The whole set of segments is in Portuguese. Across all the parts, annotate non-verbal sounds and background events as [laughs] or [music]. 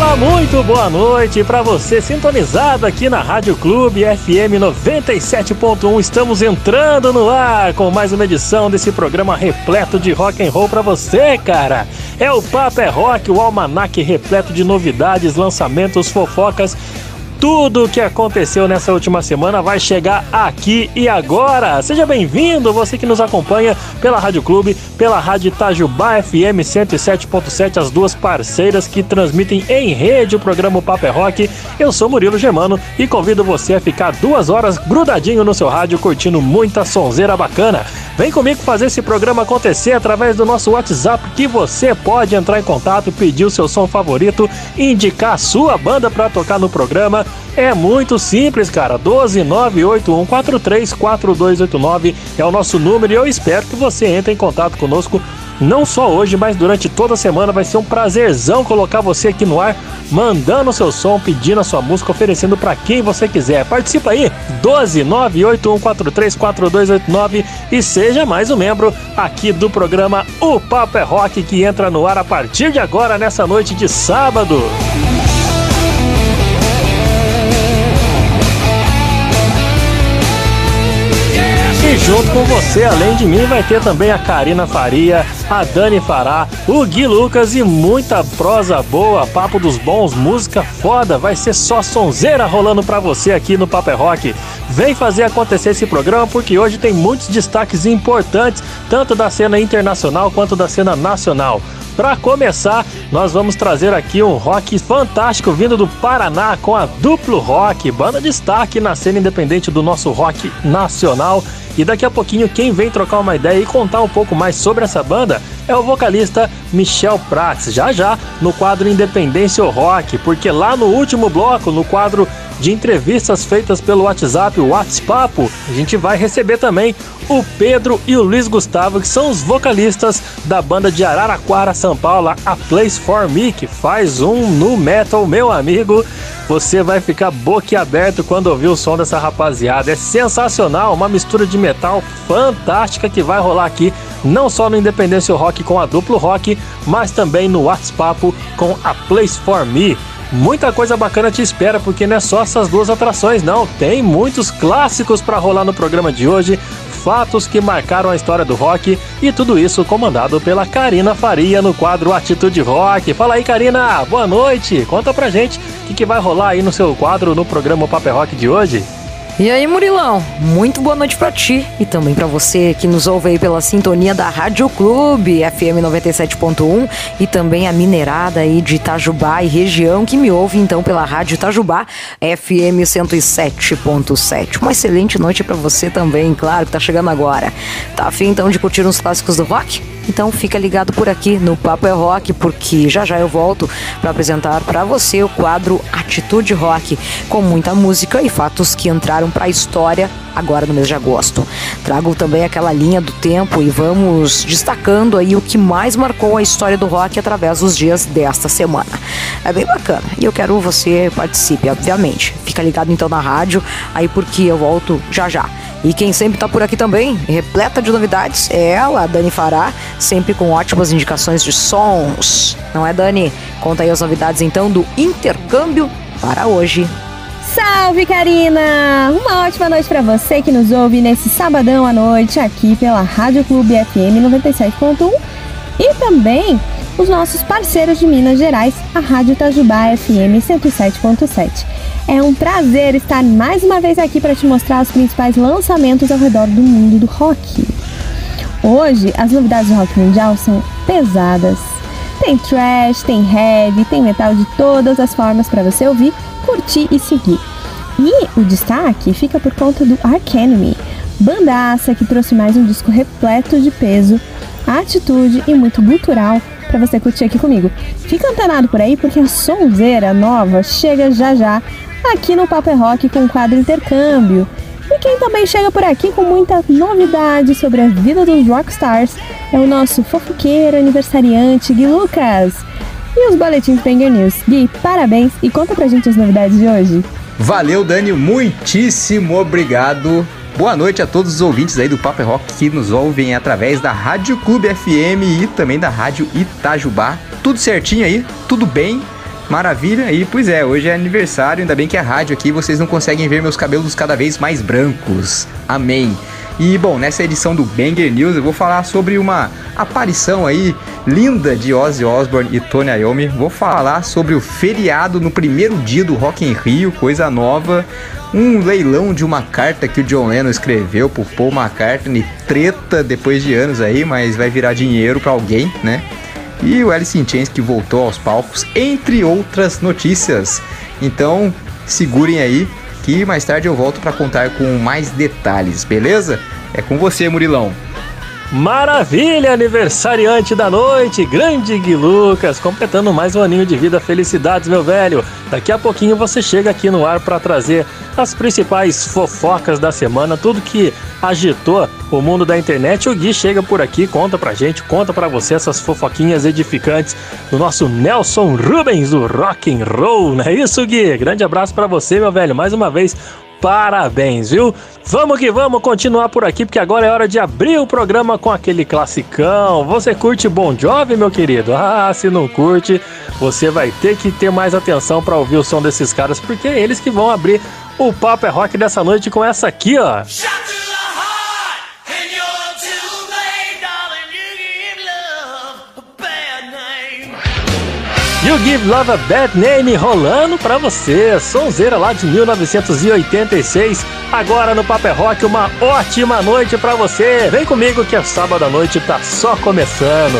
Olá, muito boa noite para você sintonizado aqui na Rádio Clube FM 97.1. Estamos entrando no ar com mais uma edição desse programa repleto de rock and roll para você, cara. É o Papo é Rock, o almanaque repleto de novidades, lançamentos, fofocas tudo o que aconteceu nessa última semana vai chegar aqui e agora. Seja bem-vindo, você que nos acompanha pela Rádio Clube, pela Rádio Itajubá FM 107.7, as duas parceiras que transmitem em rede o programa Paper é Rock. Eu sou Murilo Germano e convido você a ficar duas horas grudadinho no seu rádio curtindo muita sonzeira bacana. Vem comigo fazer esse programa acontecer através do nosso WhatsApp que você pode entrar em contato, pedir o seu som favorito, indicar a sua banda para tocar no programa é muito simples, cara. 12981434289 é o nosso número e eu espero que você entre em contato conosco não só hoje, mas durante toda a semana vai ser um prazerzão colocar você aqui no ar, mandando o seu som, pedindo a sua música, oferecendo para quem você quiser. Participa aí, 12981434289 e seja mais um membro aqui do programa O Papo é Rock que entra no ar a partir de agora nessa noite de sábado. Junto com você, além de mim, vai ter também a Karina Faria, a Dani Fará, o Gui Lucas e muita prosa boa, papo dos bons, música foda. Vai ser só sonzeira rolando pra você aqui no Paper é Rock. Vem fazer acontecer esse programa porque hoje tem muitos destaques importantes, tanto da cena internacional quanto da cena nacional. Para começar, nós vamos trazer aqui um rock fantástico vindo do Paraná com a Duplo Rock, banda de destaque na cena independente do nosso rock nacional. E daqui a pouquinho, quem vem trocar uma ideia e contar um pouco mais sobre essa banda é o vocalista Michel Prats. Já já no quadro Independência Rock, porque lá no último bloco, no quadro de entrevistas feitas pelo WhatsApp, o WhatsApp, a gente vai receber também o Pedro e o Luiz Gustavo, que são os vocalistas da banda de Araraquara, São Paulo, a Place for Me, que faz um no metal, meu amigo. Você vai ficar boquiaberto quando ouvir o som dessa rapaziada. É sensacional, uma mistura de metal fantástica que vai rolar aqui, não só no Independência Rock com a duplo rock, mas também no WhatsApp com a Place for Me. Muita coisa bacana te espera, porque não é só essas duas atrações, não. Tem muitos clássicos para rolar no programa de hoje, fatos que marcaram a história do rock e tudo isso comandado pela Karina Faria no quadro Atitude Rock. Fala aí, Karina, boa noite. Conta pra gente o que, que vai rolar aí no seu quadro no programa Paper Rock de hoje. E aí, Murilão, muito boa noite para ti e também para você que nos ouve aí pela sintonia da Rádio Clube FM 97.1 e também a minerada aí de Itajubá e região que me ouve então pela Rádio Itajubá FM 107.7. Uma excelente noite para você também, claro, que tá chegando agora. Tá afim então de curtir uns clássicos do rock? Então fica ligado por aqui no Papo é Rock, porque já já eu volto para apresentar para você o quadro Atitude Rock, com muita música e fatos que entraram para a história agora no mês de agosto. Trago também aquela linha do tempo e vamos destacando aí o que mais marcou a história do rock através dos dias desta semana. É bem bacana e eu quero você participe, obviamente. Fica ligado então na rádio, aí porque eu volto já já. E quem sempre está por aqui também, repleta de novidades, é ela, Dani Fará, sempre com ótimas indicações de sons. Não é, Dani? Conta aí as novidades então do intercâmbio para hoje. Salve, Karina! Uma ótima noite para você que nos ouve nesse sabadão à noite aqui pela Rádio Clube FM 97.1 e também os nossos parceiros de Minas Gerais, a Rádio Itajubá FM 107.7. É um prazer estar mais uma vez aqui para te mostrar os principais lançamentos ao redor do mundo do rock. Hoje, as novidades do rock mundial são pesadas. Tem trash, tem heavy, tem metal de todas as formas para você ouvir, curtir e seguir. E o destaque fica por conta do Ark Enemy, bandaça que trouxe mais um disco repleto de peso, atitude e muito cultural para você curtir aqui comigo. Fica antenado por aí porque a sonzeira nova chega já já aqui no Paper é Rock com o quadro Intercâmbio. E quem também chega por aqui com muita novidade sobre a vida dos rockstars é o nosso fofoqueiro aniversariante Gui Lucas. e os boletins Banger News. Gui, parabéns e conta pra gente as novidades de hoje. Valeu, Dani, muitíssimo obrigado. Boa noite a todos os ouvintes aí do Paper Rock que nos ouvem através da Rádio Clube FM e também da Rádio Itajubá. Tudo certinho aí? Tudo bem? Maravilha, e pois é, hoje é aniversário, ainda bem que a rádio aqui vocês não conseguem ver meus cabelos cada vez mais brancos. Amém. E bom, nessa edição do Banger News eu vou falar sobre uma aparição aí linda de Ozzy Osbourne e Tony Iommi. Vou falar sobre o feriado no primeiro dia do Rock in Rio, coisa nova. Um leilão de uma carta que o John Lennon escreveu por Paul McCartney, treta depois de anos aí, mas vai virar dinheiro para alguém, né? E o Alice in Chains que voltou aos palcos, entre outras notícias. Então, segurem aí que mais tarde eu volto para contar com mais detalhes, beleza? É com você, Murilão. Maravilha, aniversariante da noite, grande Gui Lucas, completando mais um aninho de vida. Felicidades, meu velho. Daqui a pouquinho você chega aqui no ar para trazer as principais fofocas da semana, tudo que agitou o mundo da internet. O Gui chega por aqui, conta pra gente, conta pra você essas fofoquinhas edificantes do nosso Nelson Rubens do Rock and Roll, não é isso, Gui? Grande abraço para você, meu velho. Mais uma vez, parabéns, viu? Vamos que vamos continuar por aqui, porque agora é hora de abrir o programa com aquele classicão. Você curte Bon Jovi, meu querido? Ah, se não curte, você vai ter que ter mais atenção para ouvir o som desses caras, porque é eles que vão abrir o Papo é Rock dessa noite com essa aqui, ó. You Give Love a Bad Name rolando pra você. Sonzeira lá de 1986. Agora no Paper é Rock, uma ótima noite pra você. Vem comigo que é sábado à noite tá só começando.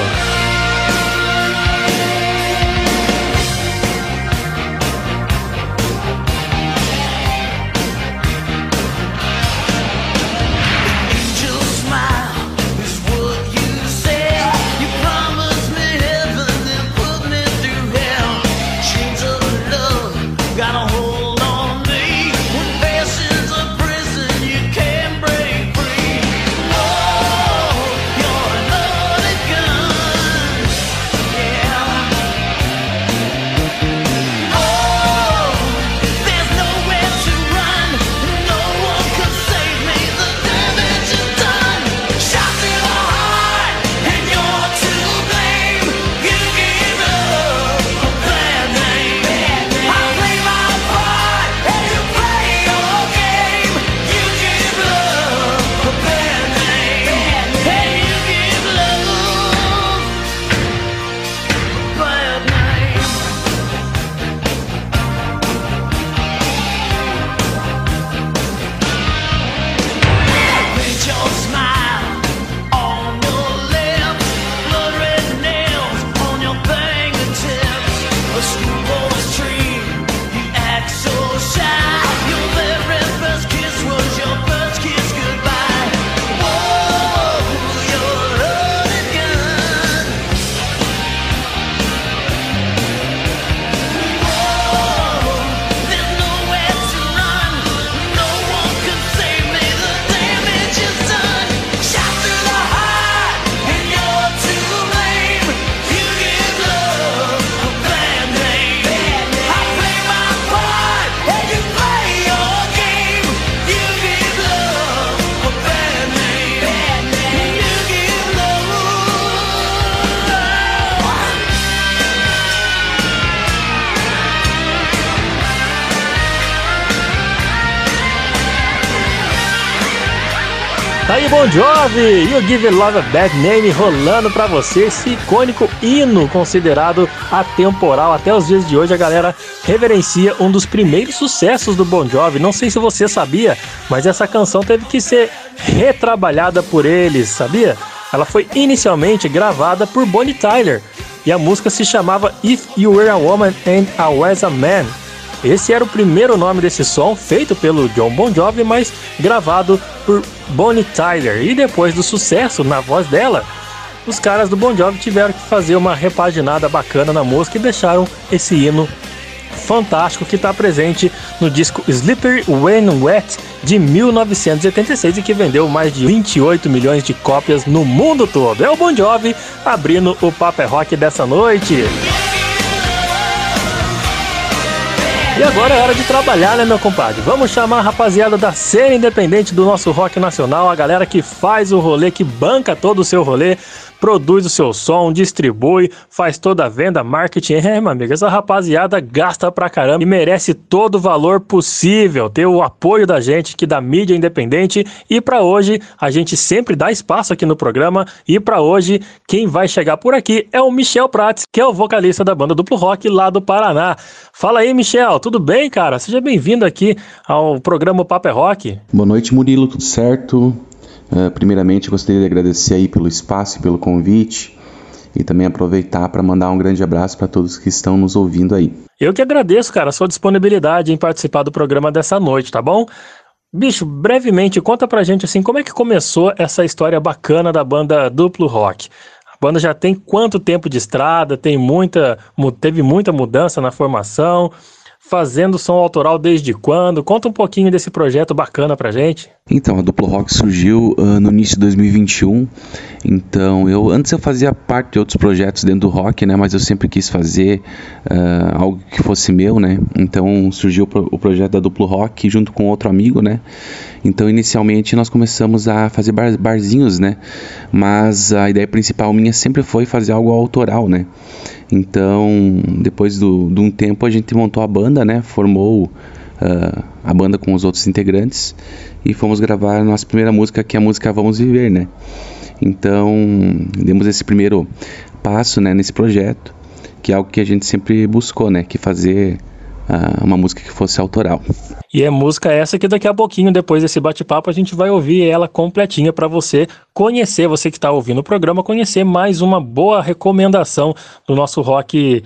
Jovi, You Give Love a Bad Name rolando para você esse icônico hino considerado atemporal até os dias de hoje a galera reverencia um dos primeiros sucessos do Bon Jovi. Não sei se você sabia, mas essa canção teve que ser retrabalhada por eles, sabia? Ela foi inicialmente gravada por Bonnie Tyler e a música se chamava If You Were a Woman and I Was a Man. Esse era o primeiro nome desse som, feito pelo John Bon Jovi, mas gravado por Bonnie Tyler. E depois do sucesso na voz dela, os caras do Bon Jovi tiveram que fazer uma repaginada bacana na música e deixaram esse hino fantástico que está presente no disco Slippery When Wet de 1986 e que vendeu mais de 28 milhões de cópias no mundo todo. É o Bon Jovi abrindo o Paper Rock dessa noite. E agora é hora de trabalhar, né, meu compadre? Vamos chamar a rapaziada da cena independente do nosso rock nacional, a galera que faz o rolê, que banca todo o seu rolê produz o seu som, distribui, faz toda a venda, marketing. É, meu amigo, essa rapaziada gasta pra caramba e merece todo o valor possível, ter o apoio da gente, que da mídia independente. E para hoje, a gente sempre dá espaço aqui no programa. E para hoje, quem vai chegar por aqui é o Michel Prates, que é o vocalista da banda Duplo Rock lá do Paraná. Fala aí, Michel, tudo bem, cara? Seja bem-vindo aqui ao programa Paper é Rock. Boa noite, Murilo, tudo certo? Uh, primeiramente, gostaria de agradecer aí pelo espaço e pelo convite e também aproveitar para mandar um grande abraço para todos que estão nos ouvindo aí. Eu que agradeço, cara, a sua disponibilidade em participar do programa dessa noite, tá bom? Bicho, brevemente, conta pra gente assim, como é que começou essa história bacana da banda Duplo Rock? A banda já tem quanto tempo de estrada? Tem muita, teve muita mudança na formação? Fazendo som autoral desde quando? Conta um pouquinho desse projeto bacana pra gente. Então, a Duplo Rock surgiu uh, no início de 2021. Então, eu antes eu fazia parte de outros projetos dentro do rock, né? Mas eu sempre quis fazer uh, algo que fosse meu, né? Então, surgiu o projeto da Duplo Rock junto com outro amigo, né? Então, inicialmente nós começamos a fazer bar barzinhos, né? Mas a ideia principal minha sempre foi fazer algo autoral, né? Então, depois do, de um tempo, a gente montou a banda, né? Formou uh, a banda com os outros integrantes e fomos gravar a nossa primeira música, que é a música Vamos Viver, né? Então, demos esse primeiro passo, né, nesse projeto, que é algo que a gente sempre buscou, né? Que fazer uh, uma música que fosse autoral. E é música essa que daqui a pouquinho, depois desse bate-papo, a gente vai ouvir ela completinha para você conhecer, você que está ouvindo o programa, conhecer mais uma boa recomendação do nosso rock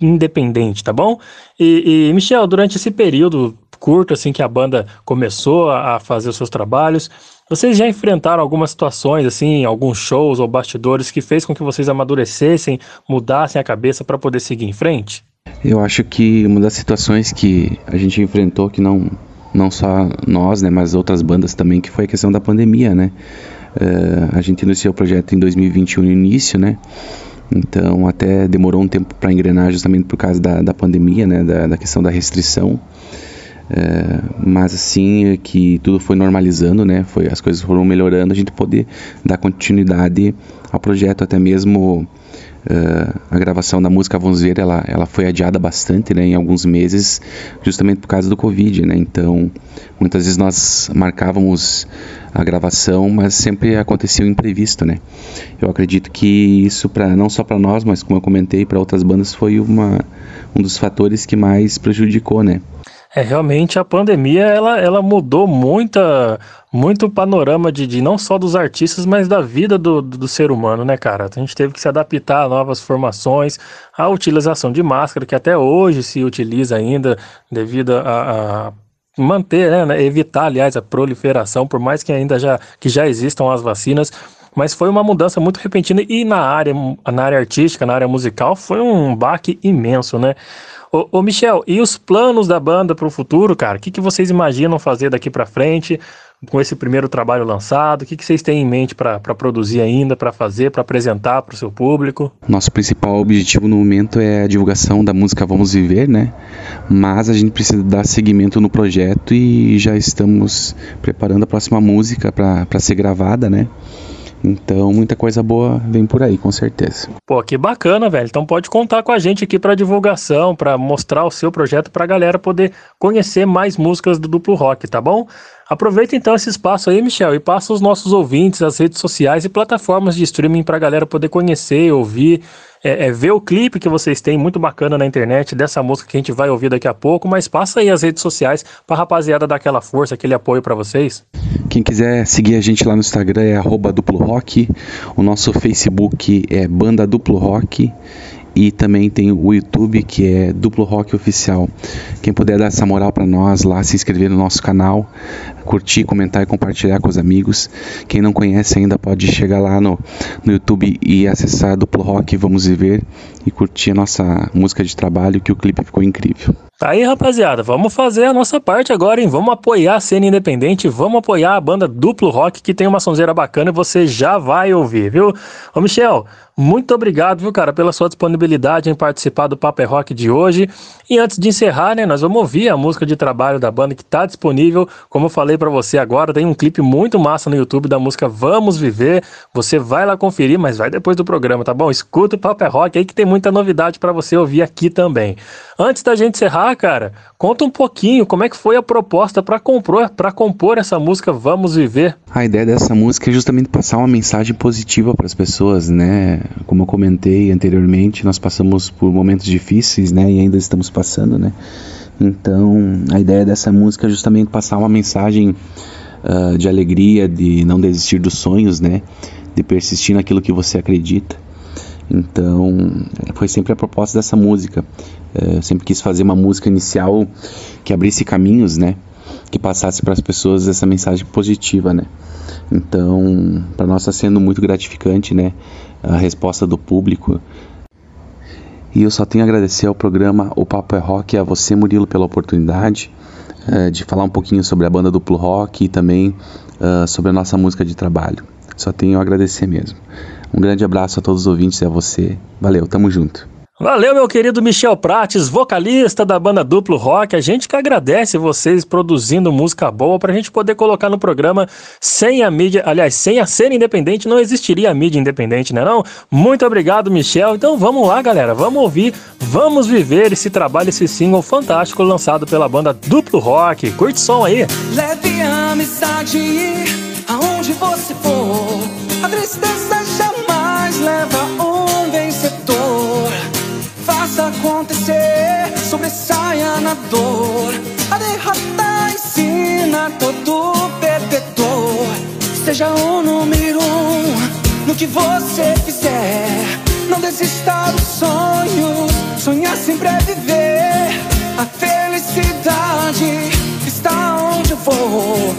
independente, tá bom? E, e Michel, durante esse período curto assim que a banda começou a fazer os seus trabalhos, vocês já enfrentaram algumas situações assim, alguns shows ou bastidores que fez com que vocês amadurecessem, mudassem a cabeça para poder seguir em frente? Eu acho que uma das situações que a gente enfrentou, que não, não só nós, né, mas outras bandas também, que foi a questão da pandemia, né? Uh, a gente iniciou o projeto em 2021 no início, né? Então até demorou um tempo para engrenar justamente por causa da, da pandemia, né? Da, da questão da restrição. Uh, mas assim que tudo foi normalizando, né? Foi, as coisas foram melhorando, a gente poder dar continuidade ao projeto, até mesmo Uh, a gravação da música Vamos ela, ela foi adiada bastante, né, em alguns meses, justamente por causa do Covid, né, então muitas vezes nós marcávamos a gravação, mas sempre acontecia o um imprevisto, né. Eu acredito que isso, para não só para nós, mas como eu comentei, para outras bandas, foi uma, um dos fatores que mais prejudicou, né. É, realmente a pandemia ela, ela mudou muita, muito o panorama de, de não só dos artistas, mas da vida do, do, do, ser humano, né, cara? A gente teve que se adaptar a novas formações, a utilização de máscara, que até hoje se utiliza ainda devido a, a manter, né, né, evitar, aliás, a proliferação, por mais que ainda já, que já existam as vacinas, mas foi uma mudança muito repentina e na área, na área artística, na área musical, foi um baque imenso, né? Ô, ô, Michel, e os planos da banda para o futuro, cara? O que, que vocês imaginam fazer daqui para frente com esse primeiro trabalho lançado? O que, que vocês têm em mente para produzir ainda, para fazer, para apresentar para o seu público? Nosso principal objetivo no momento é a divulgação da música Vamos Viver, né? Mas a gente precisa dar seguimento no projeto e já estamos preparando a próxima música para ser gravada, né? Então, muita coisa boa vem por aí, com certeza. Pô, que bacana, velho. Então pode contar com a gente aqui para divulgação, para mostrar o seu projeto para a galera poder conhecer mais músicas do Duplo Rock, tá bom? Aproveita então esse espaço aí, Michel, e passa os nossos ouvintes, as redes sociais e plataformas de streaming para a galera poder conhecer, ouvir, é, é, ver o clipe que vocês têm muito bacana na internet dessa música que a gente vai ouvir daqui a pouco, mas passa aí as redes sociais para a rapaziada dar aquela força, aquele apoio para vocês. Quem quiser seguir a gente lá no Instagram é arroba duplo rock, o nosso Facebook é banda duplo rock e também tem o YouTube que é Duplo Rock Oficial. Quem puder dar essa moral para nós lá, se inscrever no nosso canal, curtir, comentar e compartilhar com os amigos. Quem não conhece ainda pode chegar lá no, no YouTube e acessar Duplo Rock Vamos Viver e curtir a nossa música de trabalho, que o clipe ficou incrível. Tá aí, rapaziada, vamos fazer a nossa parte agora, hein? Vamos apoiar a cena independente, vamos apoiar a banda Duplo Rock, que tem uma sonzeira bacana e você já vai ouvir, viu? Ô, Michel, muito obrigado, viu, cara, pela sua disponibilidade em participar do Paper Rock de hoje. E antes de encerrar, né, nós vamos ouvir a música de trabalho da banda que tá disponível. Como eu falei para você agora, tem um clipe muito massa no YouTube da música Vamos Viver. Você vai lá conferir, mas vai depois do programa, tá bom? Escuta o Paper Rock aí que tem muita novidade para você ouvir aqui também. Antes da gente encerrar, cara, conta um pouquinho como é que foi a proposta para compor, para compor essa música Vamos Viver. A ideia dessa música é justamente passar uma mensagem positiva para as pessoas, né? Como eu comentei anteriormente, nós passamos por momentos difíceis, né? E ainda estamos passando, né? Então, a ideia dessa música é justamente passar uma mensagem uh, de alegria, de não desistir dos sonhos, né? De persistir naquilo que você acredita. Então, foi sempre a proposta dessa música. É, eu sempre quis fazer uma música inicial que abrisse caminhos, né? Que passasse para as pessoas essa mensagem positiva, né? Então, para nós está sendo muito gratificante, né? A resposta do público. E eu só tenho a agradecer ao programa O Papo é Rock e a você, Murilo, pela oportunidade é, de falar um pouquinho sobre a banda Duplo Rock e também uh, sobre a nossa música de trabalho. Só tenho a agradecer mesmo. Um grande abraço a todos os ouvintes e a você. Valeu, tamo junto. Valeu, meu querido Michel Prates, vocalista da banda Duplo Rock. A gente que agradece vocês produzindo música boa pra gente poder colocar no programa sem a mídia, aliás, sem a cena independente, não existiria a mídia independente, né não? Muito obrigado, Michel. Então vamos lá, galera, vamos ouvir, vamos viver esse trabalho, esse single fantástico lançado pela banda Duplo Rock. Curte som aí. Leve a amizade aonde você for. A tristeza jamais leva faça acontecer, sobressaia na dor. A derrota ensina todo perdedor. Seja o número um no que você fizer. Não desista dos sonhos, sonhar sempre é viver. A felicidade está onde eu vou.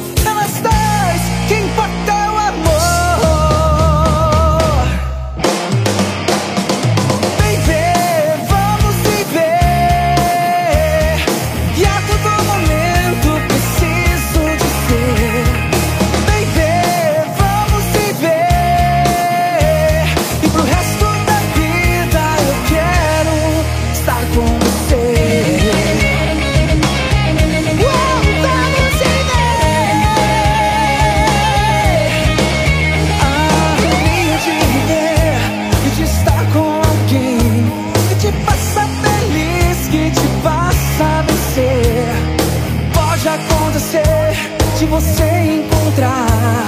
De você encontrar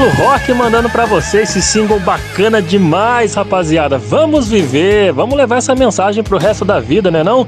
duplo rock mandando para você esse single bacana demais, rapaziada. Vamos viver, vamos levar essa mensagem pro resto da vida, né não?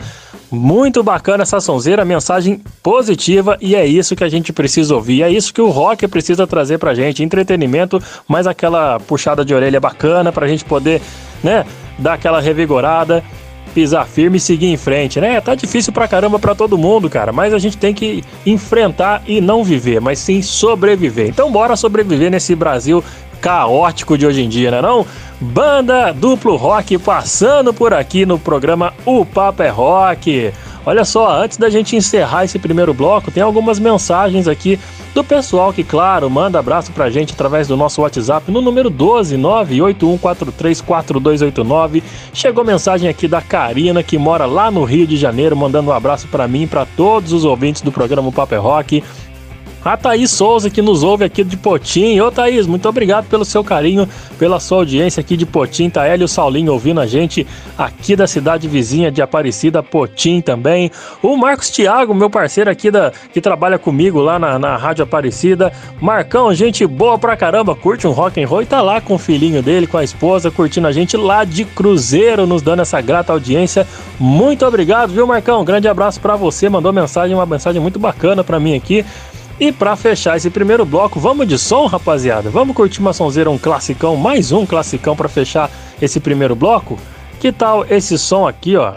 Muito bacana essa sonzeira, mensagem positiva e é isso que a gente precisa ouvir. É isso que o rock precisa trazer pra gente, entretenimento, mas aquela puxada de orelha bacana pra gente poder, né, dar aquela revigorada pisar firme e seguir em frente, né? Tá difícil pra caramba pra todo mundo, cara, mas a gente tem que enfrentar e não viver, mas sim sobreviver. Então bora sobreviver nesse Brasil caótico de hoje em dia, né não? Banda duplo rock passando por aqui no programa O Papo é Rock. Olha só, antes da gente encerrar esse primeiro bloco, tem algumas mensagens aqui do pessoal que, claro, manda abraço pra gente através do nosso WhatsApp no número 12981434289. Chegou mensagem aqui da Karina, que mora lá no Rio de Janeiro, mandando um abraço para mim e para todos os ouvintes do programa Paper Rock. A Thaís Souza, que nos ouve aqui de Potim. Ô Thaís, muito obrigado pelo seu carinho, pela sua audiência aqui de Potim. Tá ela e o Saulinho ouvindo a gente aqui da cidade vizinha de Aparecida, Potim também. O Marcos Thiago, meu parceiro aqui da, que trabalha comigo lá na, na Rádio Aparecida. Marcão, gente boa pra caramba, curte um rock and roll e tá lá com o filhinho dele, com a esposa, curtindo a gente lá de Cruzeiro, nos dando essa grata audiência. Muito obrigado, viu, Marcão? grande abraço para você, mandou mensagem, uma mensagem muito bacana para mim aqui. E para fechar esse primeiro bloco, vamos de som, rapaziada? Vamos curtir uma sonzeira, um classicão, mais um classicão para fechar esse primeiro bloco? Que tal esse som aqui, ó?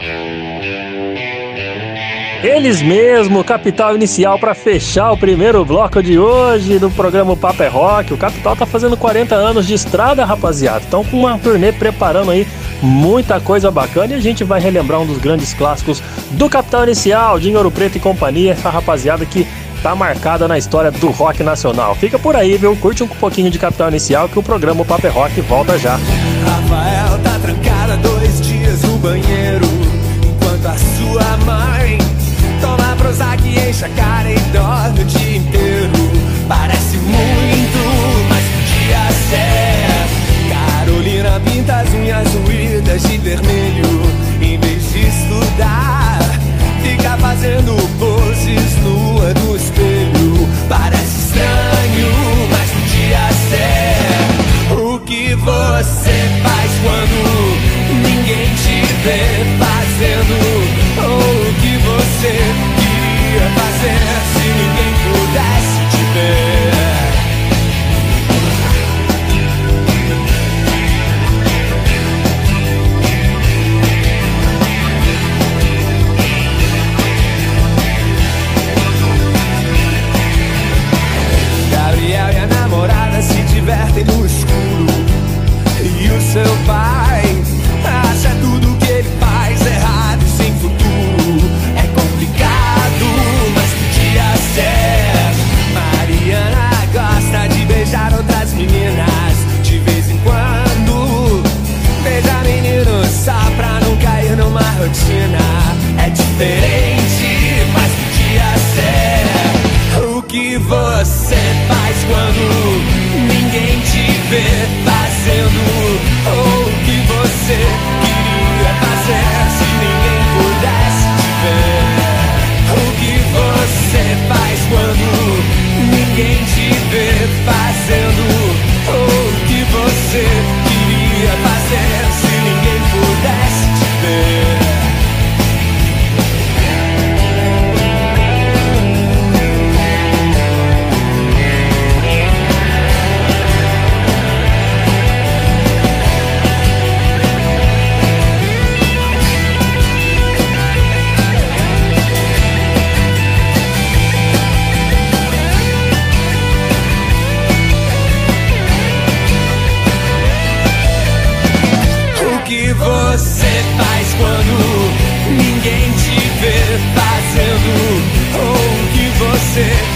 Eles mesmo, Capital Inicial para fechar o primeiro bloco de hoje do programa Papo é Rock. O Capital tá fazendo 40 anos de estrada, rapaziada. Estão com uma turnê preparando aí muita coisa bacana e a gente vai relembrar um dos grandes clássicos do Capital Inicial, de Ouro Preto e companhia, essa rapaziada que tá marcada na história do rock nacional. Fica por aí, viu? Curte um pouquinho de Capital Inicial que o programa Paper Rock volta já. Rafael tá trancada dois dias no banheiro enquanto a sua mãe toma Prozac enche a cara e dorme o dia inteiro. Parece muito, mas podia ser. Carolina pinta as unhas ruídas de vermelho em vez de estudar. Fica fazendo poses nua você faz quando ninguém te vê fazendo? Ou o que você queria seu pai acha tudo que ele faz errado e sem futuro. É complicado, mas podia ser. Mariana gosta de beijar outras meninas de vez em quando. Beija meninos só pra não cair numa rotina. É diferente, mas podia ser. O que você faz quando ninguém te vê faz quando ninguém te vê? Que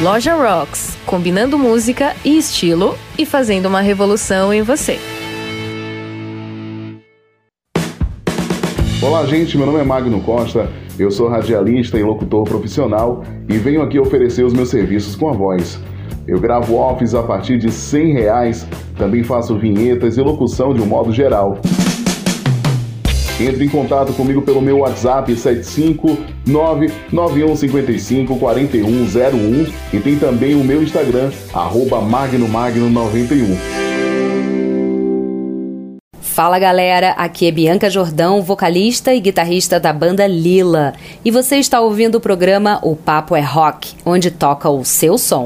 Loja Rocks, combinando música e estilo e fazendo uma revolução em você. Olá, gente. Meu nome é Magno Costa. Eu sou radialista e locutor profissional e venho aqui oferecer os meus serviços com a voz. Eu gravo offs a partir de 100 reais, também faço vinhetas e locução de um modo geral. Entre em contato comigo pelo meu WhatsApp 75991554101 e tem também o meu Instagram, arroba magnomagno91. Fala galera, aqui é Bianca Jordão, vocalista e guitarrista da banda Lila. E você está ouvindo o programa O Papo é Rock, onde toca o seu som.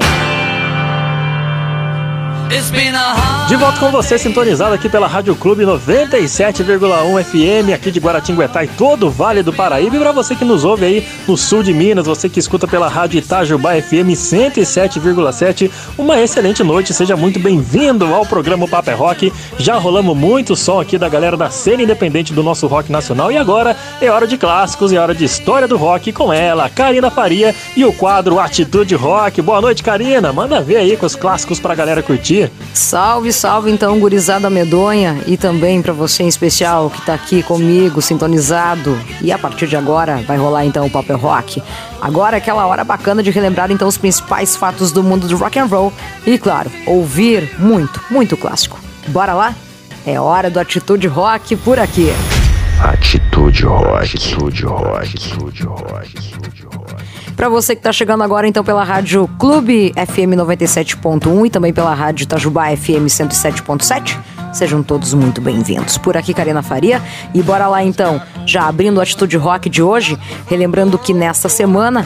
De volta com você, sintonizado aqui pela Rádio Clube 97,1 FM, aqui de Guaratinguetá e todo o Vale do Paraíba. E para você que nos ouve aí no sul de Minas, você que escuta pela Rádio Itajubá FM 107,7, uma excelente noite, seja muito bem-vindo ao programa Paper é Rock. Já rolamos muito som aqui da galera da cena independente do nosso rock nacional e agora é hora de clássicos e é hora de história do rock com ela, Karina Faria e o quadro Atitude Rock. Boa noite, Karina. Manda ver aí com os clássicos pra galera curtir. Salve, salve então, gurizada medonha e também para você em especial que tá aqui comigo, sintonizado. E a partir de agora vai rolar então o Papel Rock. Agora é aquela hora bacana de relembrar então os principais fatos do mundo do rock and roll e claro, ouvir muito, muito clássico. Bora lá? É hora do Atitude Rock por aqui. Atitude Rock, Atitude Rock, Atitude Rock, Atitude Rock. Para você que está chegando agora, então, pela Rádio Clube FM 97.1 e também pela Rádio Itajubá FM 107.7, sejam todos muito bem-vindos. Por aqui, Karina Faria. E bora lá, então, já abrindo o Atitude Rock de hoje, relembrando que nesta semana,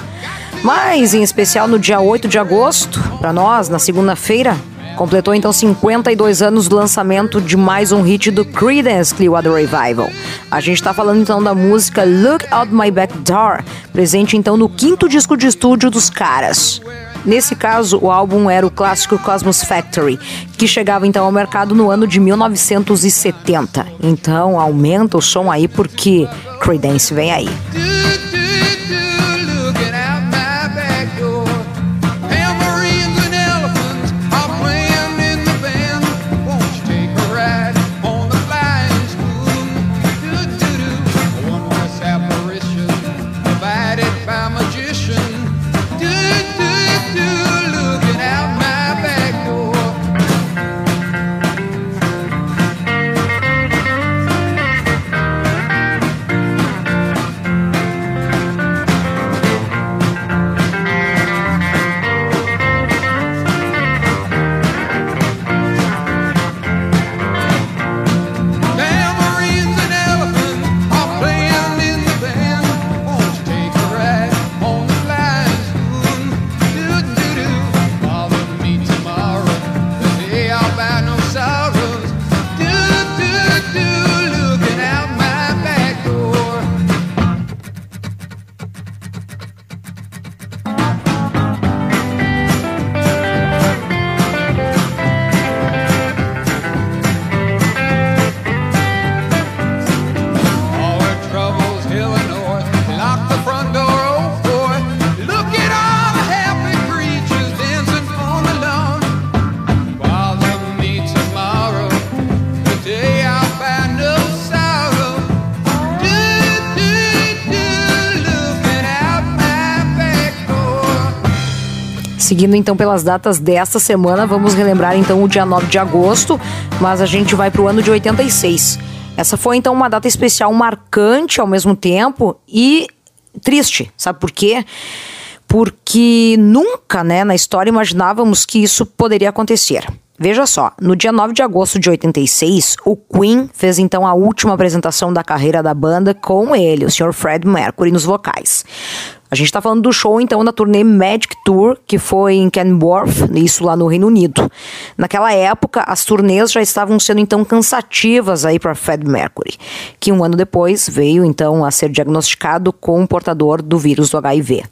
mas em especial no dia 8 de agosto, para nós, na segunda-feira, Completou então 52 anos do lançamento de mais um hit do Creedence Clearwater Revival. A gente está falando então da música Look Out My Back Door, presente então no quinto disco de estúdio dos caras. Nesse caso, o álbum era o clássico Cosmos Factory, que chegava então ao mercado no ano de 1970. Então aumenta o som aí porque Creedence vem aí. Seguindo então pelas datas desta semana, vamos relembrar então o dia 9 de agosto, mas a gente vai para o ano de 86. Essa foi então uma data especial marcante ao mesmo tempo e triste, sabe por quê? Porque nunca, né, na história imaginávamos que isso poderia acontecer. Veja só, no dia 9 de agosto de 86, o Queen fez então a última apresentação da carreira da banda com ele, o Sr. Fred Mercury, nos vocais. A gente está falando do show, então, da turnê Magic Tour, que foi em Kenworth, isso lá no Reino Unido. Naquela época, as turnês já estavam sendo, então, cansativas aí para Fred Mercury, que um ano depois veio, então, a ser diagnosticado com portador do vírus do HIV.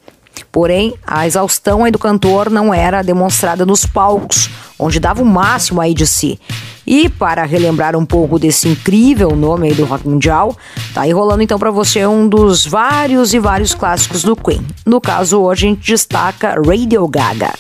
Porém, a exaustão aí do cantor não era demonstrada nos palcos, onde dava o máximo aí de si. E para relembrar um pouco desse incrível nome aí do rock mundial, tá aí rolando então para você um dos vários e vários clássicos do Queen. No caso, hoje a gente destaca Radio Gaga.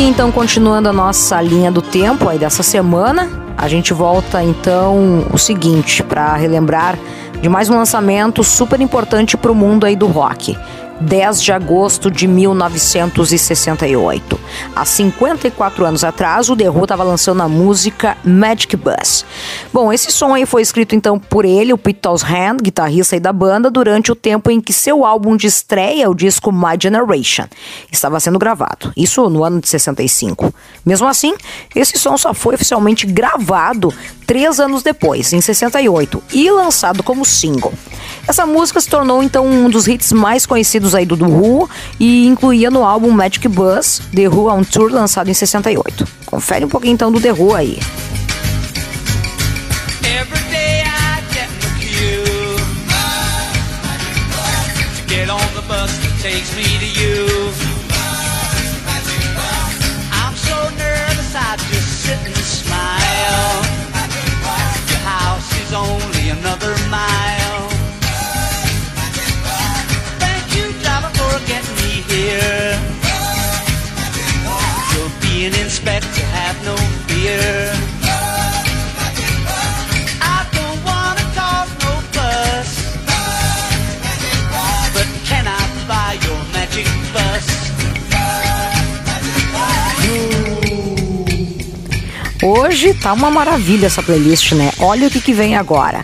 Aqui então, continuando a nossa linha do tempo aí dessa semana, a gente volta então o seguinte para relembrar de mais um lançamento super importante para o mundo aí do rock. 10 de agosto de 1968. Há 54 anos atrás, o The Who estava lançando a música Magic Bus. Bom, esse som aí foi escrito então por ele, o Pete Townshend, guitarrista aí da banda, durante o tempo em que seu álbum de estreia, o disco My Generation, estava sendo gravado. Isso no ano de 65. Mesmo assim, esse som só foi oficialmente gravado três anos depois, em 68, e lançado como single. Essa música se tornou então um dos hits mais conhecidos aí do The Who e incluía no álbum Magic Bus, The Who on Tour, lançado em 68. Confere um pouquinho então do The Who aí. Hoje tá uma maravilha essa playlist, né? Olha o que, que vem agora.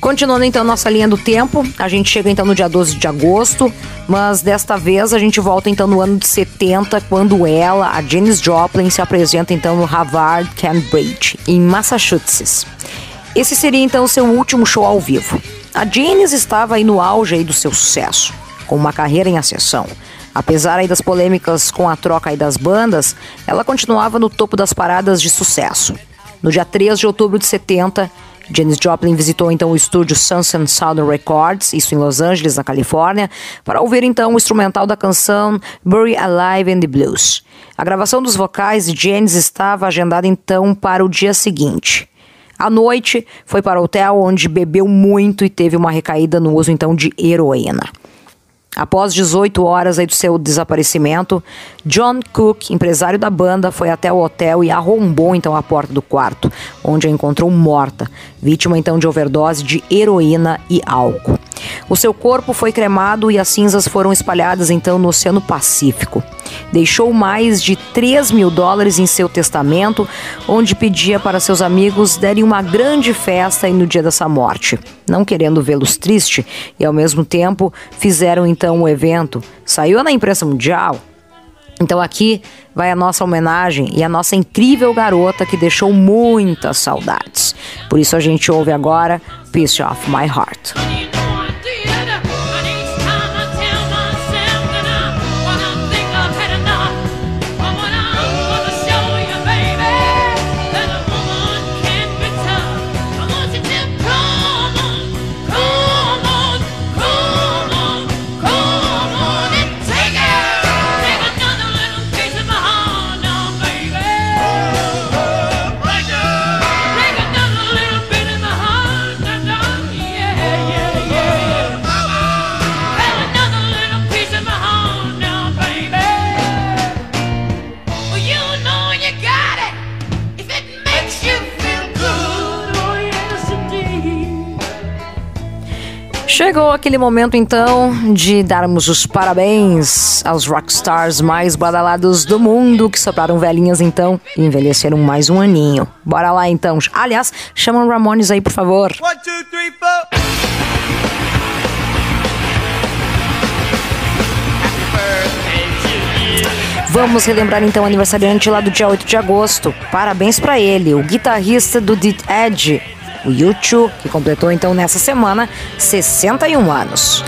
Continuando então nossa linha do tempo, a gente chega então no dia 12 de agosto, mas desta vez a gente volta então no ano de 70, quando ela, a Janis Joplin, se apresenta então no Harvard Cambridge, em Massachusetts. Esse seria então seu último show ao vivo. A Janis estava aí no auge aí do seu sucesso, com uma carreira em ascensão. Apesar aí das polêmicas com a troca aí das bandas, ela continuava no topo das paradas de sucesso. No dia 3 de outubro de 70, Janis Joplin visitou então o estúdio Sunset Southern Records, isso em Los Angeles, na Califórnia, para ouvir então o instrumental da canção Bury Alive in the Blues. A gravação dos vocais de Janis estava agendada então para o dia seguinte. À noite, foi para o hotel onde bebeu muito e teve uma recaída no uso então de heroína. Após 18 horas do seu desaparecimento, John Cook, empresário da banda, foi até o hotel e arrombou então a porta do quarto, onde a encontrou morta, vítima então de overdose de heroína e álcool. O seu corpo foi cremado e as cinzas foram espalhadas então no Oceano Pacífico. Deixou mais de 3 mil dólares em seu testamento, onde pedia para seus amigos derem uma grande festa no dia dessa morte. Não querendo vê-los triste e ao mesmo tempo fizeram então o evento. Saiu na imprensa mundial. Então aqui vai a nossa homenagem e a nossa incrível garota que deixou muitas saudades. Por isso a gente ouve agora Piece of My Heart. Aquele momento então de darmos os parabéns aos rockstars mais badalados do mundo que sopraram velhinhas então e envelheceram mais um aninho. Bora lá então. Aliás, chama o Ramones aí por favor. One, two, three, Vamos relembrar então o aniversariante lá do dia 8 de agosto. Parabéns para ele, o guitarrista do Dead Edge, o YouTube, que completou então nessa semana 61 anos.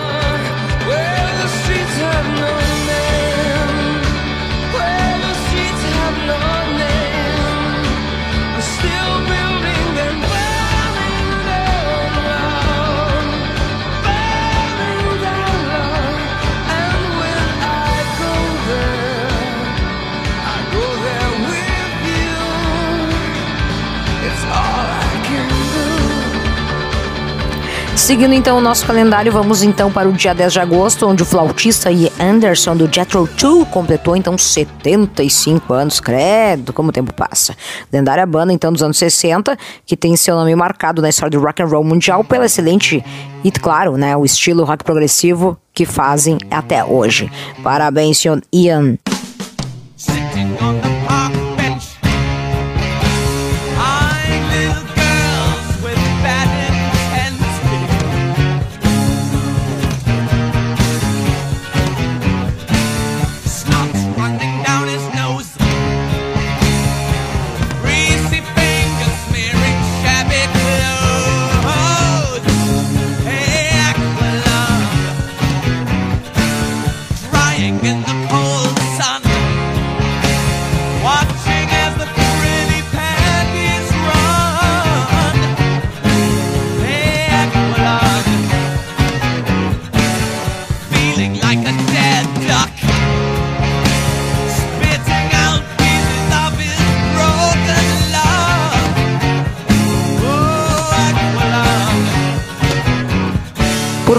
Seguindo então o nosso calendário, vamos então para o dia 10 de agosto, onde o flautista e Anderson do Jethro Tull completou então 75 anos. Credo, como o tempo passa. Lendária banda então dos anos 60, que tem seu nome marcado na história do rock and roll mundial pela excelente e claro, né, o estilo rock progressivo que fazem até hoje. Parabéns, Ian.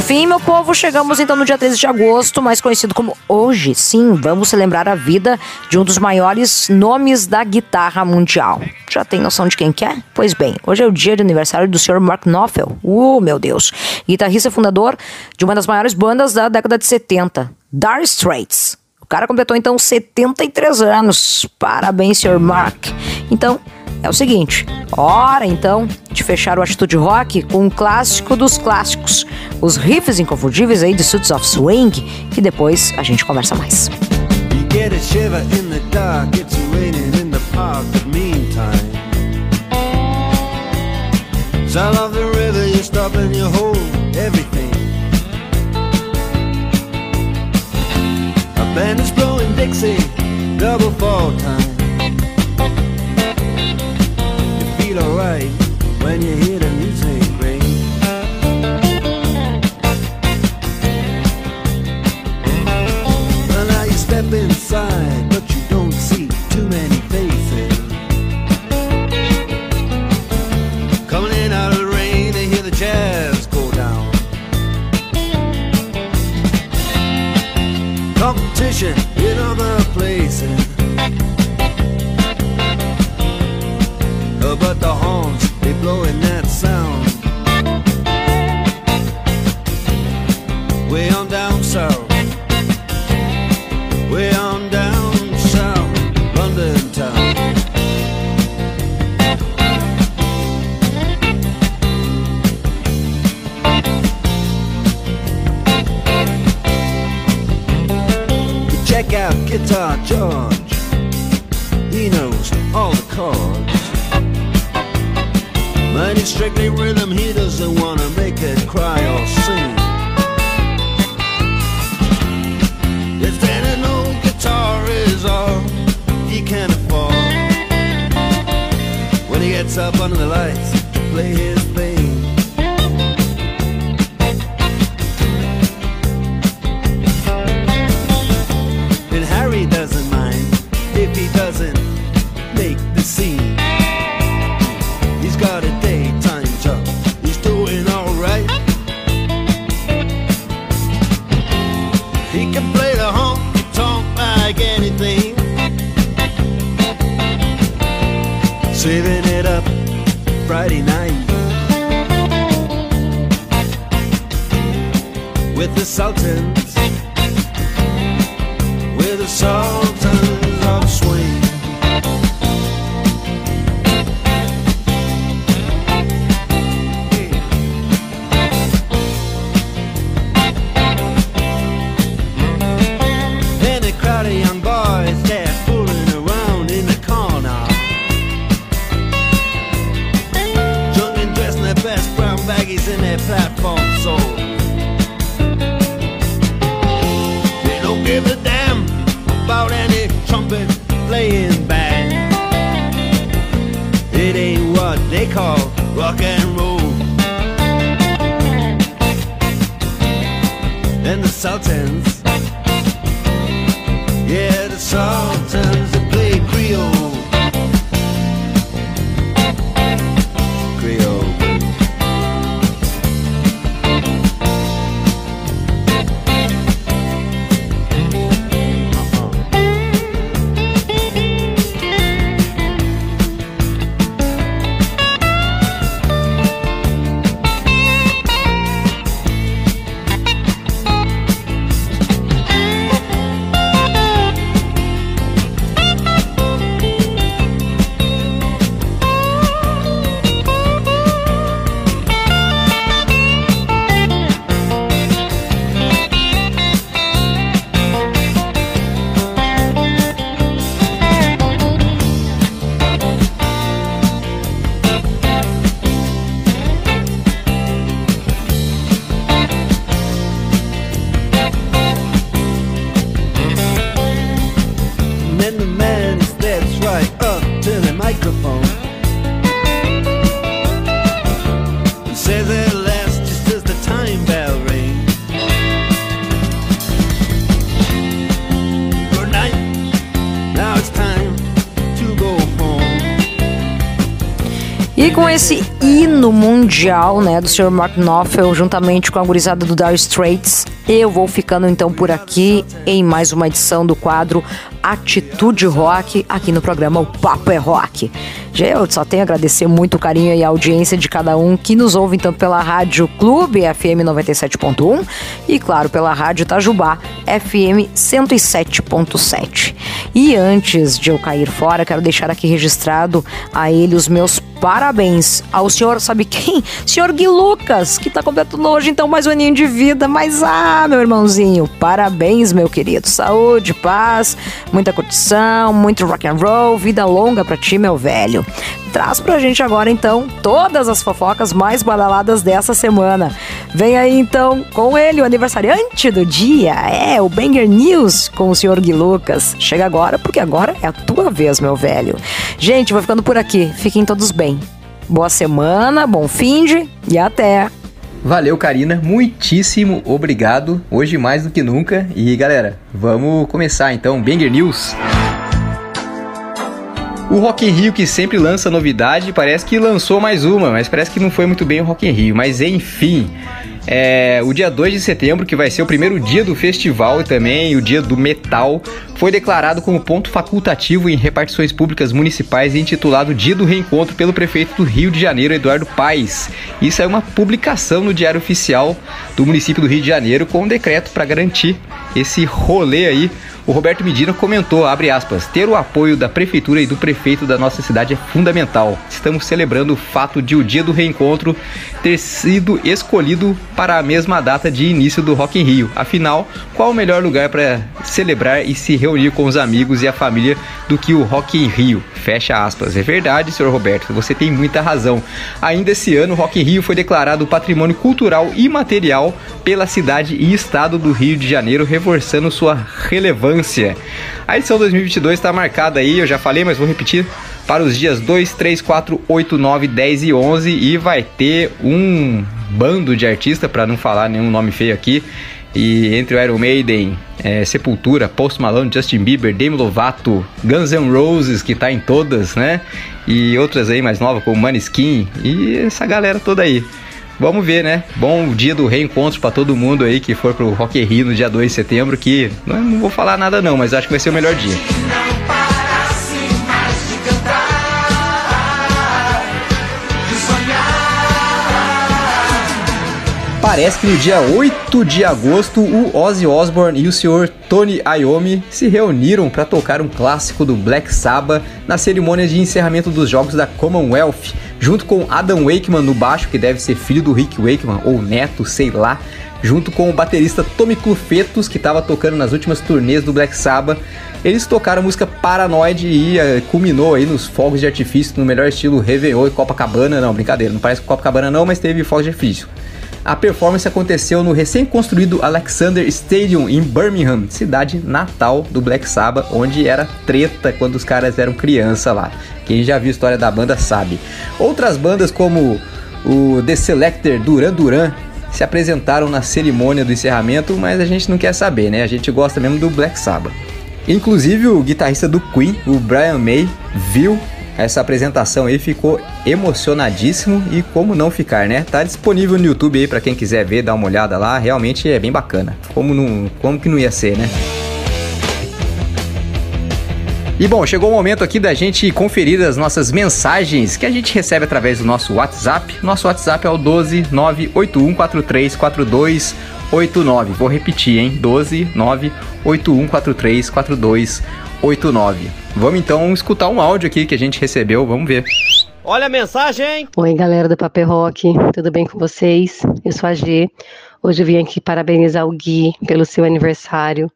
Fim, meu povo, chegamos então no dia 13 de agosto, mais conhecido como hoje. Sim, vamos celebrar a vida de um dos maiores nomes da guitarra mundial. Já tem noção de quem que é? Pois bem, hoje é o dia de aniversário do Sr. Mark Knopfler. Uh, meu Deus. Guitarrista fundador de uma das maiores bandas da década de 70, Dire Straits. O cara completou então 73 anos. Parabéns, Sr. Mark. Então, é o seguinte, hora então de fechar o Atitude Rock com um clássico dos clássicos, os riffs inconfundíveis aí de Suits of Swing, que depois a gente conversa mais. You mundial, né, do Sr. Mark Knopfler, juntamente com a gurizada do Dire Straits, eu vou ficando então por aqui em mais uma edição do quadro Atitude Rock, aqui no programa O Papo é Rock. Eu só tenho a agradecer muito o carinho e a audiência de cada um que nos ouve então pela Rádio Clube FM 97.1 e claro pela Rádio Itajubá FM 107.7. E antes de eu cair fora, quero deixar aqui registrado a ele os meus parabéns ao senhor, sabe quem? Senhor Gui Lucas, que tá completando hoje então mais um aninho de vida, mas ah, meu irmãozinho, parabéns, meu querido. Saúde, paz, muita curtição, muito rock and roll, vida longa pra ti, meu velho. Traz pra gente agora então todas as fofocas mais badaladas dessa semana. Vem aí então com ele, o aniversariante do dia, é o Banger News com o senhor Gui Lucas. Chega agora, porque agora é a tua vez, meu velho. Gente, vou ficando por aqui. Fiquem todos bem. Boa semana, bom fim de e até! Valeu, Karina. Muitíssimo obrigado. Hoje mais do que nunca. E galera, vamos começar então. Banger News. O Rock in Rio que sempre lança novidade, parece que lançou mais uma, mas parece que não foi muito bem o Rock in Rio. Mas enfim, é, o dia 2 de setembro, que vai ser o primeiro dia do festival e também o dia do metal, foi declarado como ponto facultativo em repartições públicas municipais e intitulado Dia do Reencontro pelo prefeito do Rio de Janeiro, Eduardo Paes. Isso é uma publicação no Diário Oficial do município do Rio de Janeiro com um decreto para garantir esse rolê aí o Roberto Medina comentou, abre aspas, ter o apoio da prefeitura e do prefeito da nossa cidade é fundamental. Estamos celebrando o fato de o dia do reencontro ter sido escolhido para a mesma data de início do Rock in Rio. Afinal, qual o melhor lugar para celebrar e se reunir com os amigos e a família do que o Rock in Rio? Fecha aspas. É verdade, senhor Roberto, você tem muita razão. Ainda esse ano, o Rock in Rio foi declarado patrimônio cultural imaterial pela cidade e estado do Rio de Janeiro, reforçando sua relevância a edição 2022 está marcada aí, eu já falei, mas vou repetir, para os dias 2, 3, 4, 8, 9, 10 e 11 e vai ter um bando de artistas, para não falar nenhum nome feio aqui, e entre o Iron Maiden, é, Sepultura, Post Malone, Justin Bieber, Demi Lovato, Guns N' Roses, que tá em todas, né? E outras aí mais novas, como Maneskin e essa galera toda aí. Vamos ver, né? Bom dia do reencontro para todo mundo aí que for pro Rock Rio no dia 2 de setembro, que não, não vou falar nada não, mas acho que vai ser o melhor dia. Parece que no dia 8 de agosto o Ozzy Osbourne e o Sr. Tony Iommi se reuniram para tocar um clássico do Black Sabbath na cerimônia de encerramento dos Jogos da Commonwealth, junto com Adam Wakeman no baixo, que deve ser filho do Rick Wakeman ou neto, sei lá, junto com o baterista Tommy Clufetos, que estava tocando nas últimas turnês do Black Sabbath. Eles tocaram a música Paranoid e uh, culminou aí nos fogos de artifício no melhor estilo Réveillon e Copacabana. Não, brincadeira, não parece Copacabana não, mas teve fogos de artifício. A performance aconteceu no recém-construído Alexander Stadium em Birmingham, cidade natal do Black Sabbath, onde era treta quando os caras eram criança lá. Quem já viu a história da banda sabe. Outras bandas como o The Selector, Duran Duran, se apresentaram na cerimônia do encerramento, mas a gente não quer saber, né? A gente gosta mesmo do Black Sabbath. Inclusive o guitarrista do Queen, o Brian May, viu essa apresentação aí ficou emocionadíssimo e como não ficar, né? Tá disponível no YouTube aí para quem quiser ver, dar uma olhada lá, realmente é bem bacana. Como não, como que não ia ser, né? E bom, chegou o momento aqui da gente conferir as nossas mensagens que a gente recebe através do nosso WhatsApp. Nosso WhatsApp é o 12 981434289. Vou repetir, hein? 12 981434289. Vamos então escutar um áudio aqui que a gente recebeu, vamos ver. Olha a mensagem! Oi, galera do Paper Rock, tudo bem com vocês? Eu sou a G. Hoje eu vim aqui parabenizar o Gui pelo seu aniversário.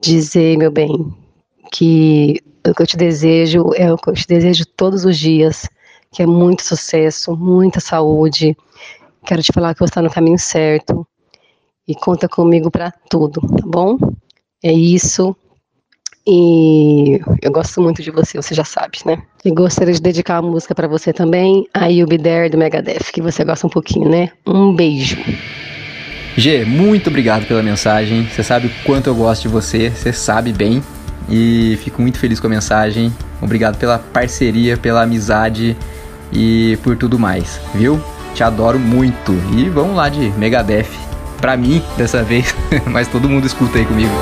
Dizer, meu bem, que o que eu te desejo é o que eu te desejo todos os dias, que é muito sucesso, muita saúde. Quero te falar que você está no caminho certo e conta comigo para tudo, tá bom? É isso. E eu gosto muito de você, você já sabe, né? E gostaria de dedicar uma música para você também, a You Be There do Megadeth, que você gosta um pouquinho, né? Um beijo. G, muito obrigado pela mensagem. Você sabe o quanto eu gosto de você, você sabe bem. E fico muito feliz com a mensagem. Obrigado pela parceria, pela amizade e por tudo mais, viu? Te adoro muito. E vamos lá de Megadeth. Pra mim, dessa vez, [laughs] mas todo mundo escuta aí comigo.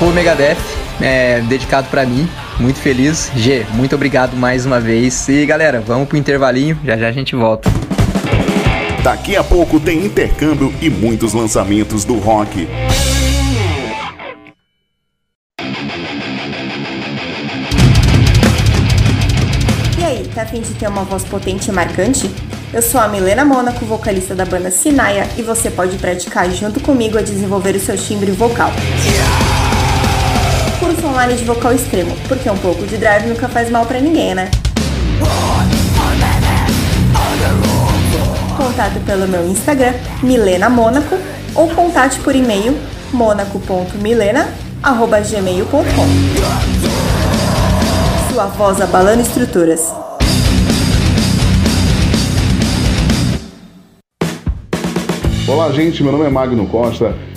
Foi o Megadeth, é, dedicado para mim. Muito feliz. G, muito obrigado mais uma vez. E galera, vamos pro intervalinho, já já a gente volta. Daqui a pouco tem intercâmbio e muitos lançamentos do rock. E aí, tá afim de ter uma voz potente e marcante? Eu sou a Milena Mônaco, vocalista da banda Sinaia, e você pode praticar junto comigo a desenvolver o seu timbre vocal. Curso online de vocal extremo, porque um pouco de drive nunca faz mal pra ninguém, né? Contato pelo meu Instagram, Milena Mônaco, ou contate por e-mail monaco.milena.gmail.com Sua voz abalando estruturas. Olá, gente. Meu nome é Magno Costa.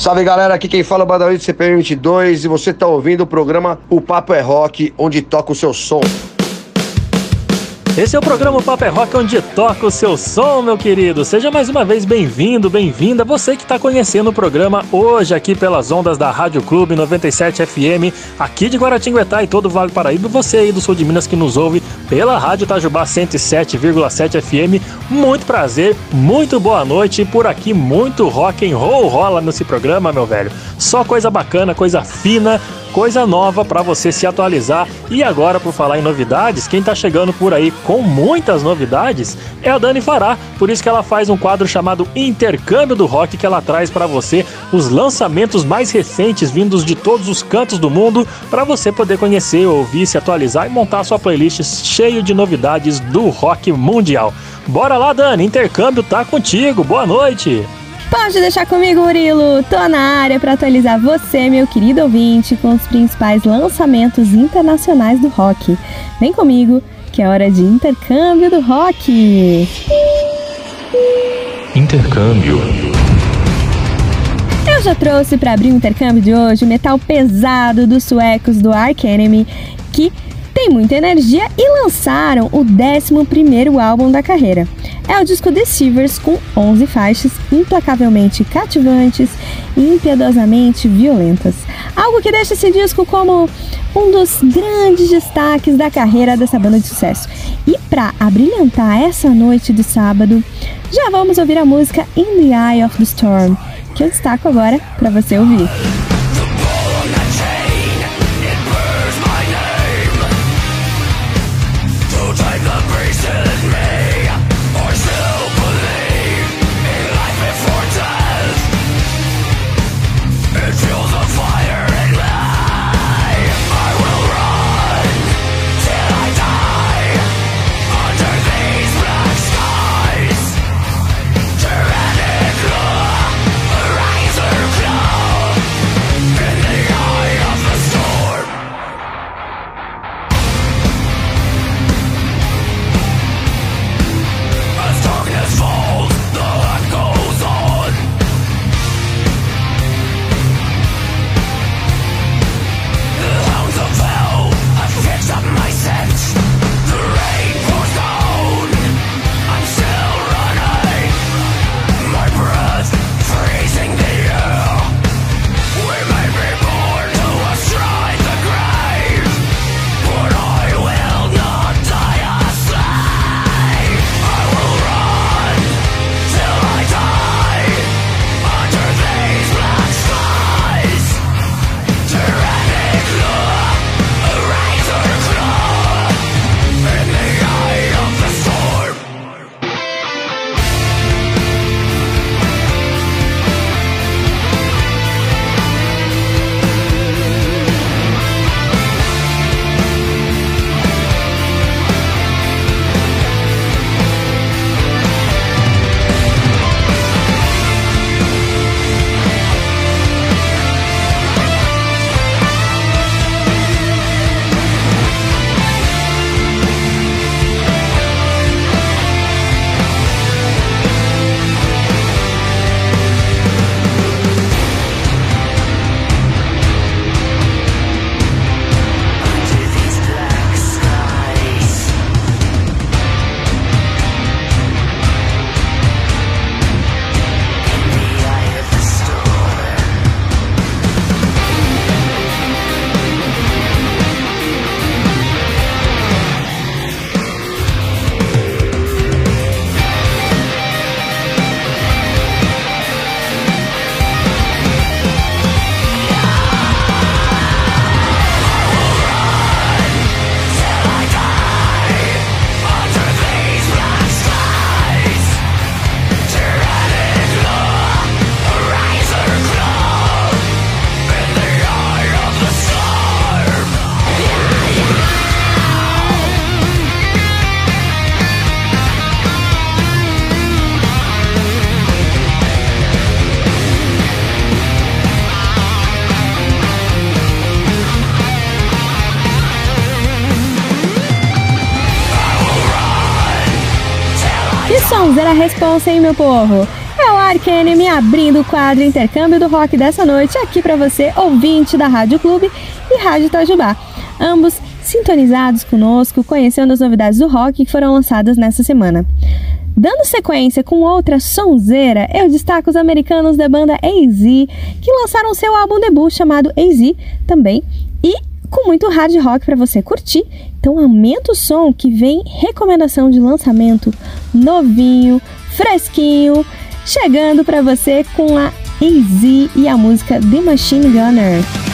Salve galera, aqui quem fala é o Badawi do CPM 22 e você tá ouvindo o programa O Papo é Rock, onde toca o seu som. Esse é o programa Paper Rock onde toca o seu som, meu querido. Seja mais uma vez bem-vindo, bem-vinda. Você que está conhecendo o programa hoje aqui pelas ondas da Rádio Clube 97 FM, aqui de Guaratinguetá e todo o Vale Paraíba. Você aí do sul de Minas que nos ouve pela Rádio Itajubá 107,7 FM. Muito prazer, muito boa noite. Por aqui muito rock and roll rola nesse programa, meu velho. Só coisa bacana, coisa fina, coisa nova para você se atualizar. E agora, por falar em novidades, quem tá chegando por aí com muitas novidades é a Dani Fará. Por isso que ela faz um quadro chamado Intercâmbio do Rock que ela traz para você os lançamentos mais recentes vindos de todos os cantos do mundo para você poder conhecer, ouvir, se atualizar e montar sua playlist cheio de novidades do rock mundial. Bora lá, Dani, intercâmbio tá contigo. Boa noite. Pode deixar comigo, Murilo. Tô na área para atualizar você, meu querido ouvinte, com os principais lançamentos internacionais do rock. Vem comigo, que é hora de intercâmbio do rock. Intercâmbio. Eu já trouxe para abrir o intercâmbio de hoje o metal pesado dos suecos do Ark Enemy, que tem muita energia e lançaram o 11 álbum da carreira. É o disco Deceivers com 11 faixas implacavelmente cativantes e impiedosamente violentas. Algo que deixa esse disco como um dos grandes destaques da carreira dessa banda de sucesso. E para abrilhantar essa noite de sábado, já vamos ouvir a música In the Eye of the Storm, que eu destaco agora para você ouvir. Responsa, hein, meu povo? É o Arcane me abrindo o quadro Intercâmbio do Rock dessa noite aqui para você, ouvinte da Rádio Clube e Rádio Itajubá. Ambos sintonizados conosco, conhecendo as novidades do rock que foram lançadas nessa semana. Dando sequência com outra sonzeira, eu destaco os americanos da banda AZ, que lançaram seu álbum debut chamado AZ também, e com muito hard rock para você curtir. Então aumenta o som que vem recomendação de lançamento novinho, fresquinho, chegando para você com a AZ e a música The Machine Gunner.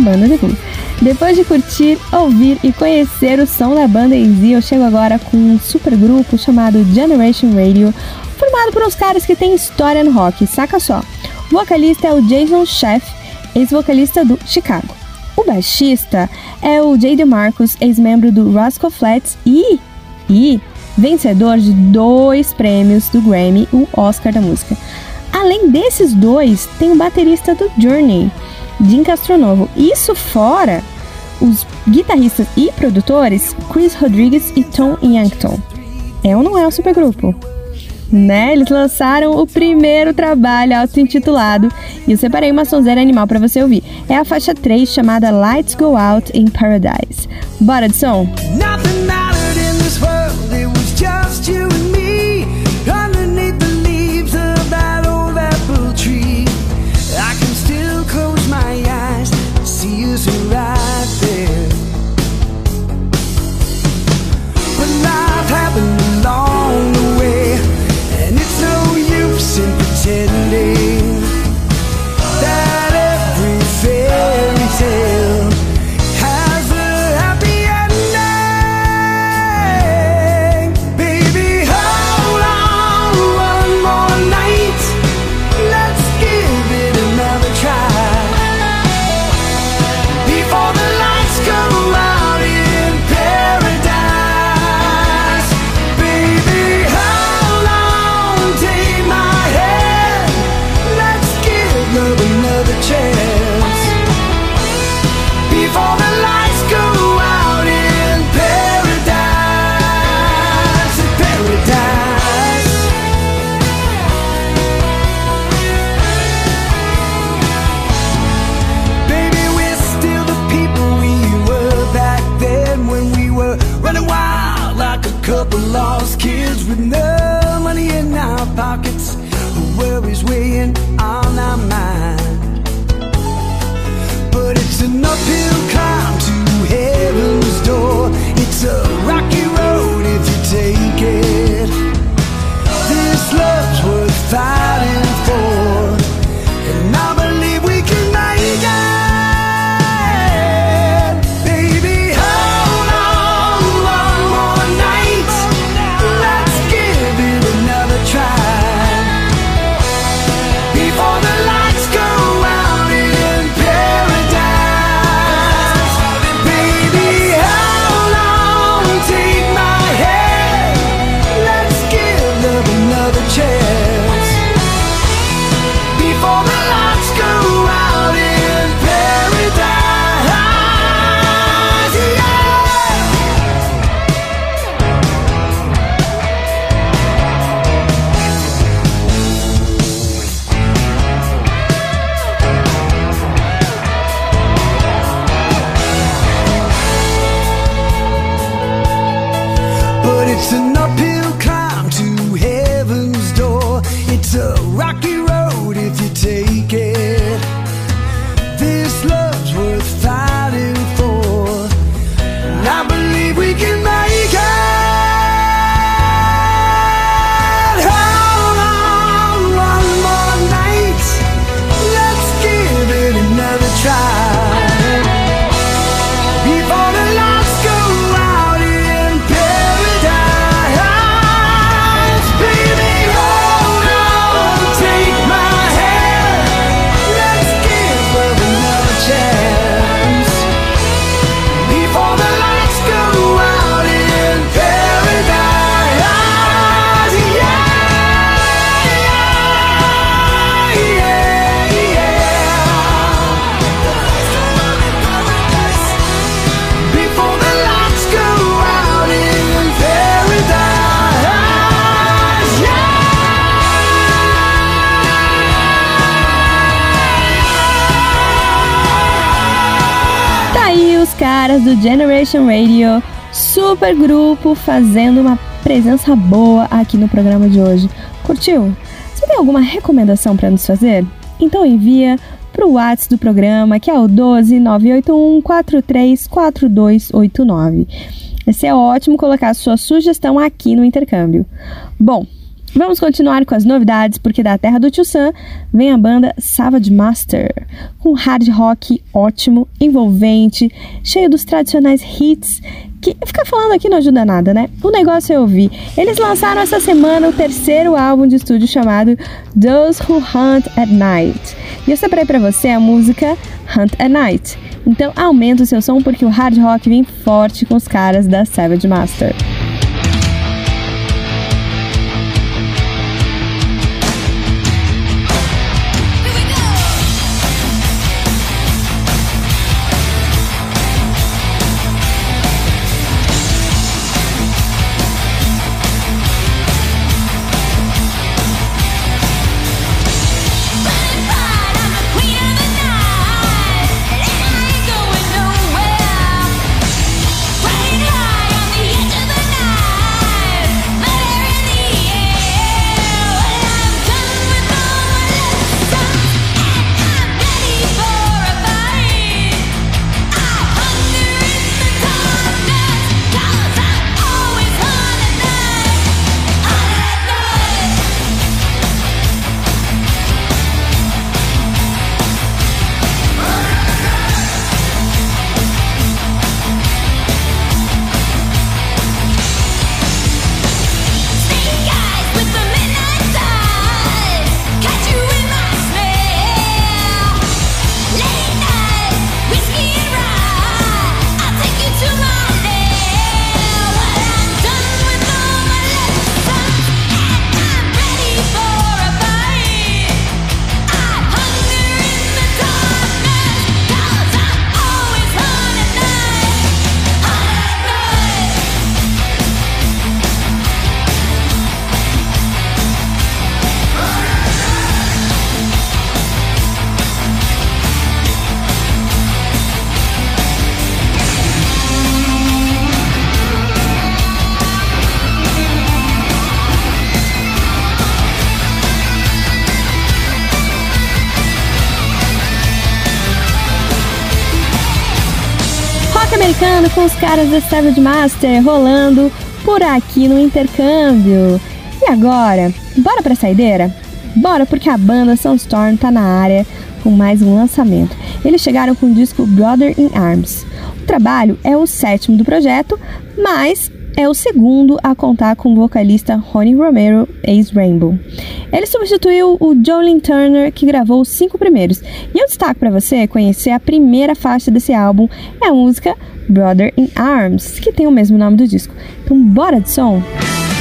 Banda debut. Depois de curtir, ouvir e conhecer o som da banda Easy, eu chego agora com um super grupo chamado Generation Radio, formado por uns caras que têm história no rock, saca só. O vocalista é o Jason Sheff, ex-vocalista do Chicago. O baixista é o J.D. Marcus, ex-membro do Rascal Flats e, e vencedor de dois prêmios do Grammy, o Oscar da música. Além desses dois, tem o baterista do Journey, Jim Castronovo. Isso fora os guitarristas e produtores Chris Rodrigues e Tom Yankton. É ou não é um supergrupo? Né? Eles lançaram o primeiro trabalho auto-intitulado e eu separei uma sonzeira animal para você ouvir. É a faixa 3 chamada Lights Go Out in Paradise. Bora de som? Nothing Aí os caras do Generation Radio, super grupo, fazendo uma presença boa aqui no programa de hoje. Curtiu? Você tem alguma recomendação para nos fazer? Então envia pro WhatsApp do programa, que é o 12981 434289. Vai ser ótimo colocar a sua sugestão aqui no intercâmbio. Bom, Vamos continuar com as novidades, porque da terra do Tio Sam vem a banda Savage Master, com hard rock ótimo, envolvente, cheio dos tradicionais hits, que ficar falando aqui não ajuda nada, né? O negócio é ouvir. Eles lançaram essa semana o terceiro álbum de estúdio chamado Those Who Hunt at Night. E eu separei pra você a música Hunt at Night. Então aumenta o seu som porque o hard rock vem forte com os caras da Savage Master. Os caras da Savage Master rolando por aqui no intercâmbio. E agora, bora pra saideira? Bora, porque a banda Sunstorm tá na área com mais um lançamento. Eles chegaram com o disco Brother in Arms. O trabalho é o sétimo do projeto, mas é o segundo a contar com o vocalista Ronnie Romero, ex-Rainbow. Ele substituiu o Jolene Turner, que gravou os cinco primeiros. E eu destaco para você conhecer a primeira faixa desse álbum, é a música Brother in Arms, que tem o mesmo nome do disco. Então, bora de som! som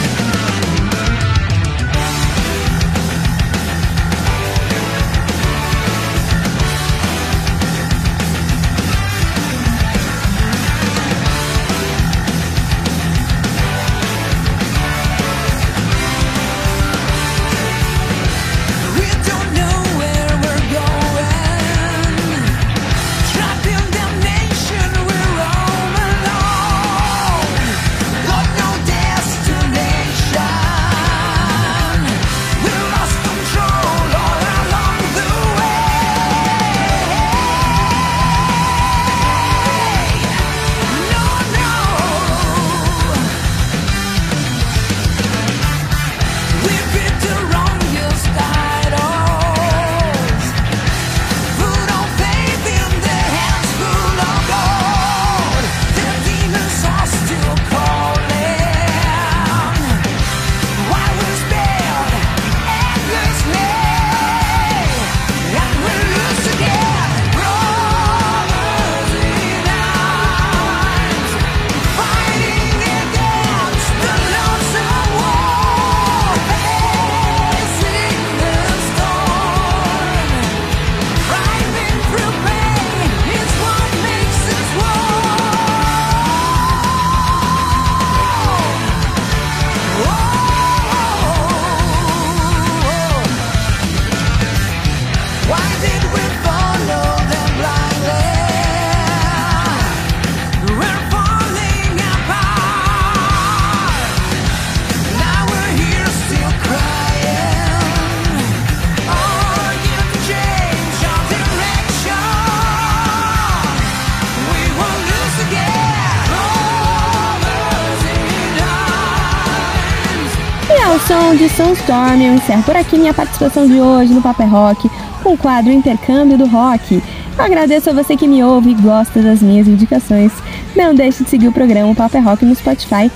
de Sunstorm, eu encerro por aqui minha participação de hoje no Paper Rock com o quadro Intercâmbio do Rock. Eu agradeço a você que me ouve e gosta das minhas indicações. Não deixe de seguir o programa Paper Rock no Spotify.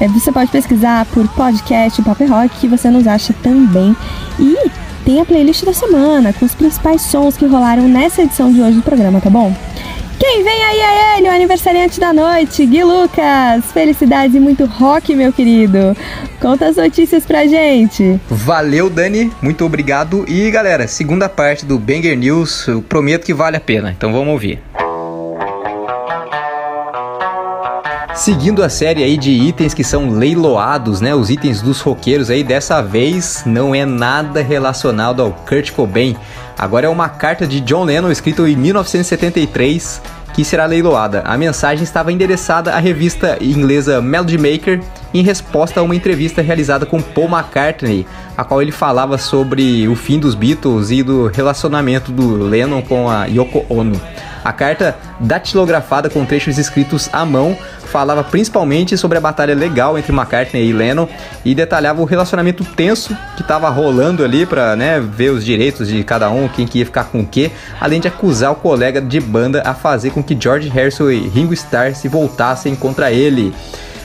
É, você pode pesquisar por podcast Paper Rock que você nos acha também. E tem a playlist da semana com os principais sons que rolaram nessa edição de hoje do programa, tá bom? Quem vem aí é ele, o aniversariante da noite, Gui Lucas. Felicidades e muito rock, meu querido. Conta as notícias pra gente. Valeu, Dani. Muito obrigado. E galera, segunda parte do Banger News, eu prometo que vale a pena. Então vamos ouvir. Seguindo a série aí de itens que são leiloados, né? Os itens dos roqueiros aí, dessa vez não é nada relacionado ao Kurt Cobain. Agora é uma carta de John Lennon escrita em 1973 que será leiloada. A mensagem estava endereçada à revista inglesa Melody Maker em resposta a uma entrevista realizada com Paul McCartney, a qual ele falava sobre o fim dos Beatles e do relacionamento do Lennon com a Yoko Ono. A carta, datilografada com trechos escritos à mão, falava principalmente sobre a batalha legal entre McCartney e Lennon e detalhava o relacionamento tenso que estava rolando ali para né, ver os direitos de cada um, quem que ia ficar com o quê, além de acusar o colega de banda a fazer com que George Harrison e Ringo Starr se voltassem contra ele.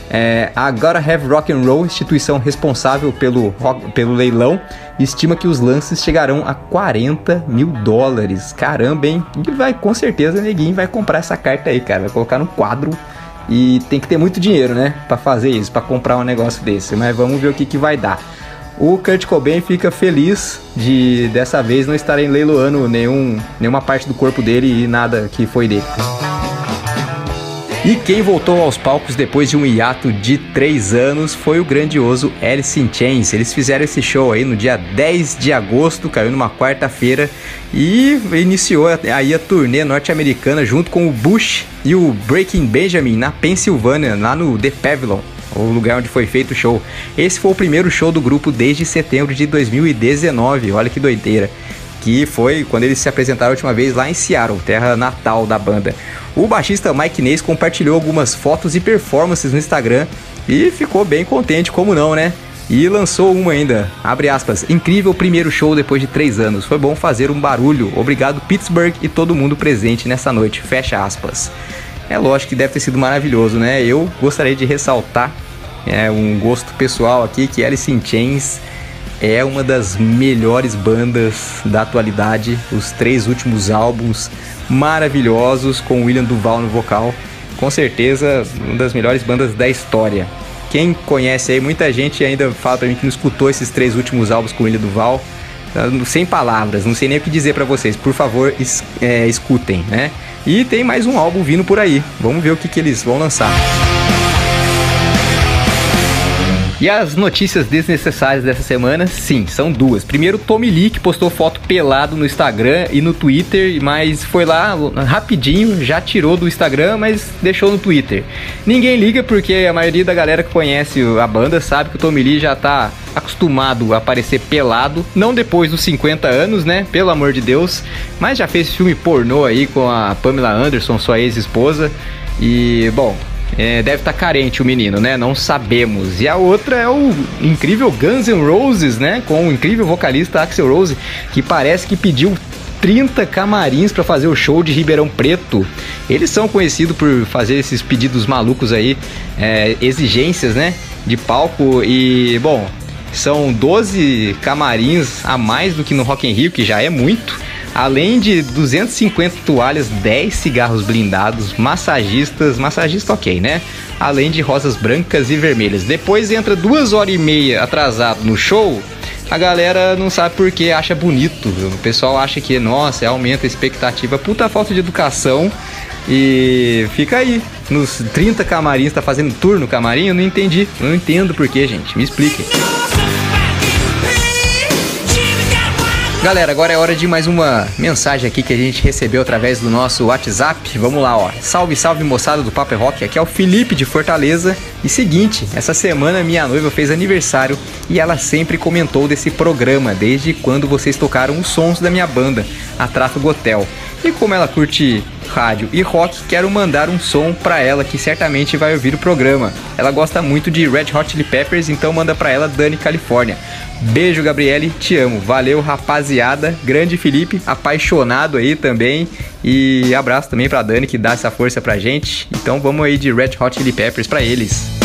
É, a Gotta Have Rock and Roll, instituição responsável pelo, pelo leilão, estima que os lances chegarão a 40 mil dólares. Caramba, hein? E vai, com certeza, neguinho vai comprar essa carta aí, cara. Vai colocar no quadro e tem que ter muito dinheiro, né, para fazer isso, para comprar um negócio desse. Mas vamos ver o que, que vai dar. O Kurt Cobain fica feliz de dessa vez não estarem leiloando nenhum, nenhuma parte do corpo dele e nada que foi dele. E quem voltou aos palcos depois de um hiato de 3 anos foi o grandioso Alice in Chains. Eles fizeram esse show aí no dia 10 de agosto, caiu numa quarta-feira e iniciou aí a turnê norte-americana junto com o Bush e o Breaking Benjamin na Pensilvânia, lá no The Pavilion o lugar onde foi feito o show. Esse foi o primeiro show do grupo desde setembro de 2019, olha que doideira. Que foi quando eles se apresentaram a última vez lá em Seattle, terra natal da banda. O baixista Mike Neis compartilhou algumas fotos e performances no Instagram e ficou bem contente, como não, né? E lançou uma ainda, abre aspas, incrível primeiro show depois de três anos. Foi bom fazer um barulho. Obrigado Pittsburgh e todo mundo presente nessa noite. Fecha aspas. É lógico que deve ter sido maravilhoso, né? Eu gostaria de ressaltar é, um gosto pessoal aqui que Alice in Chains é uma das melhores bandas da atualidade. Os três últimos álbuns maravilhosos com William Duval no vocal. Com certeza, uma das melhores bandas da história. Quem conhece aí, muita gente ainda fala pra mim que não escutou esses três últimos álbuns com William Duval. Sem palavras, não sei nem o que dizer para vocês. Por favor, es é, escutem, né? E tem mais um álbum vindo por aí. Vamos ver o que, que eles vão lançar. E as notícias desnecessárias dessa semana, sim, são duas. Primeiro, Tommy Lee, que postou foto pelado no Instagram e no Twitter, mas foi lá rapidinho, já tirou do Instagram, mas deixou no Twitter. Ninguém liga porque a maioria da galera que conhece a banda sabe que o Tommy Lee já tá acostumado a aparecer pelado, não depois dos 50 anos, né? Pelo amor de Deus, mas já fez filme pornô aí com a Pamela Anderson, sua ex-esposa. E, bom, é, deve estar tá carente o menino, né? Não sabemos. E a outra é o incrível Guns N' Roses, né? Com o incrível vocalista Axel Rose, que parece que pediu 30 camarins para fazer o show de Ribeirão Preto. Eles são conhecidos por fazer esses pedidos malucos aí, é, exigências, né? De palco e, bom, são 12 camarins a mais do que no Rock in Rio, que já é muito. Além de 250 toalhas, 10 cigarros blindados, massagistas, massagista ok, né? Além de rosas brancas e vermelhas. Depois entra duas horas e meia atrasado no show, a galera não sabe por que acha bonito. O pessoal acha que, nossa, aumenta a expectativa. Puta falta de educação. E fica aí. Nos 30 camarins, tá fazendo tour no camarim? Eu não entendi. Não entendo por que, gente. Me expliquem. Galera, agora é hora de mais uma mensagem aqui que a gente recebeu através do nosso WhatsApp. Vamos lá, ó. Salve, salve moçada do Paper Rock. Aqui é o Felipe de Fortaleza. E seguinte, essa semana minha noiva fez aniversário e ela sempre comentou desse programa desde quando vocês tocaram os sons da minha banda, a Tráfego Hotel. E como ela curte rádio e rock, quero mandar um som para ela que certamente vai ouvir o programa. Ela gosta muito de Red Hot Chili Peppers, então manda para ela Dani Califórnia. Beijo, Gabriele, te amo. Valeu, rapaziada. Grande Felipe, apaixonado aí também. E abraço também pra Dani que dá essa força pra gente. Então vamos aí de Red Hot Chili Peppers pra eles.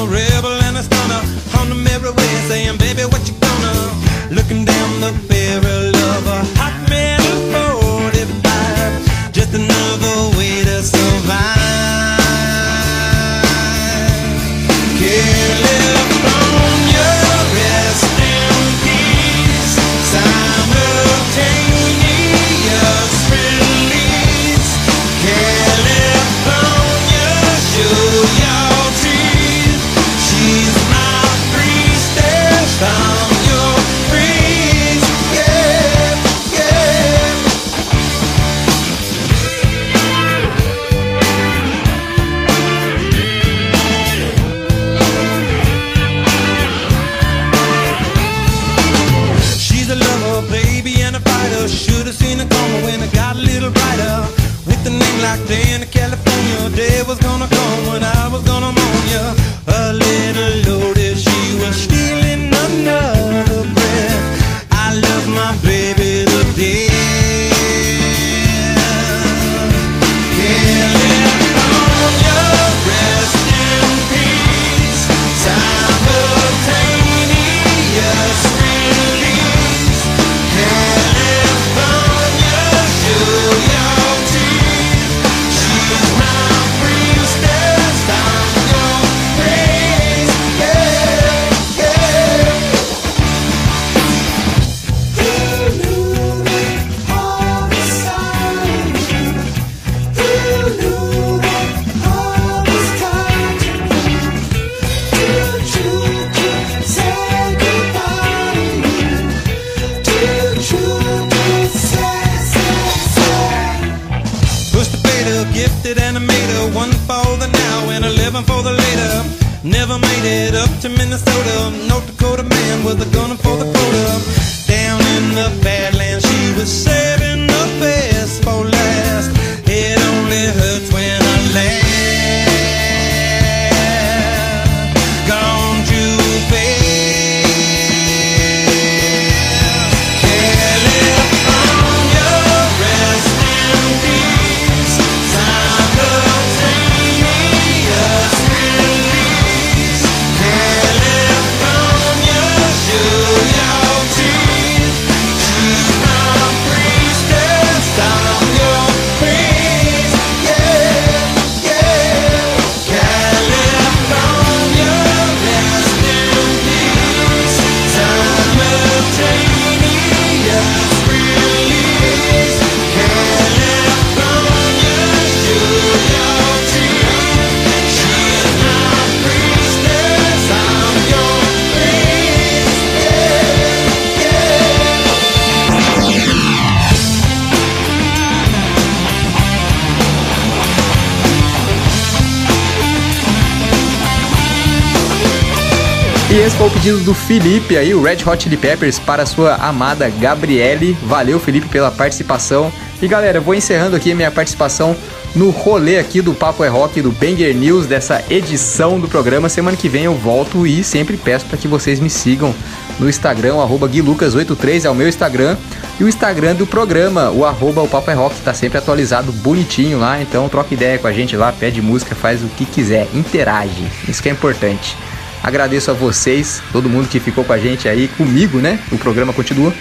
E esse foi o pedido do Felipe aí, o Red Hot Chili Peppers, para sua amada Gabriele. Valeu, Felipe, pela participação. E galera, eu vou encerrando aqui a minha participação no rolê aqui do Papo é Rock, do Banger News, dessa edição do programa. Semana que vem eu volto e sempre peço para que vocês me sigam no Instagram, o arroba guilucas83 é o meu Instagram. E o Instagram do programa, o arroba o Papo é Rock, tá sempre atualizado bonitinho lá. Então troca ideia com a gente lá, pede música, faz o que quiser, interage. Isso que é importante. Agradeço a vocês, todo mundo que ficou com a gente aí, comigo, né? O programa continua.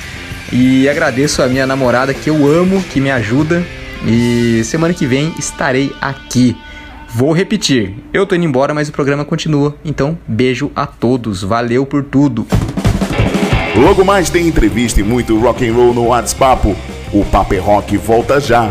E agradeço a minha namorada que eu amo, que me ajuda. E semana que vem estarei aqui. Vou repetir, eu tô indo embora, mas o programa continua. Então, beijo a todos. Valeu por tudo. Logo mais tem entrevista e muito rock and roll no WhatsApp. O Papo é Rock volta já.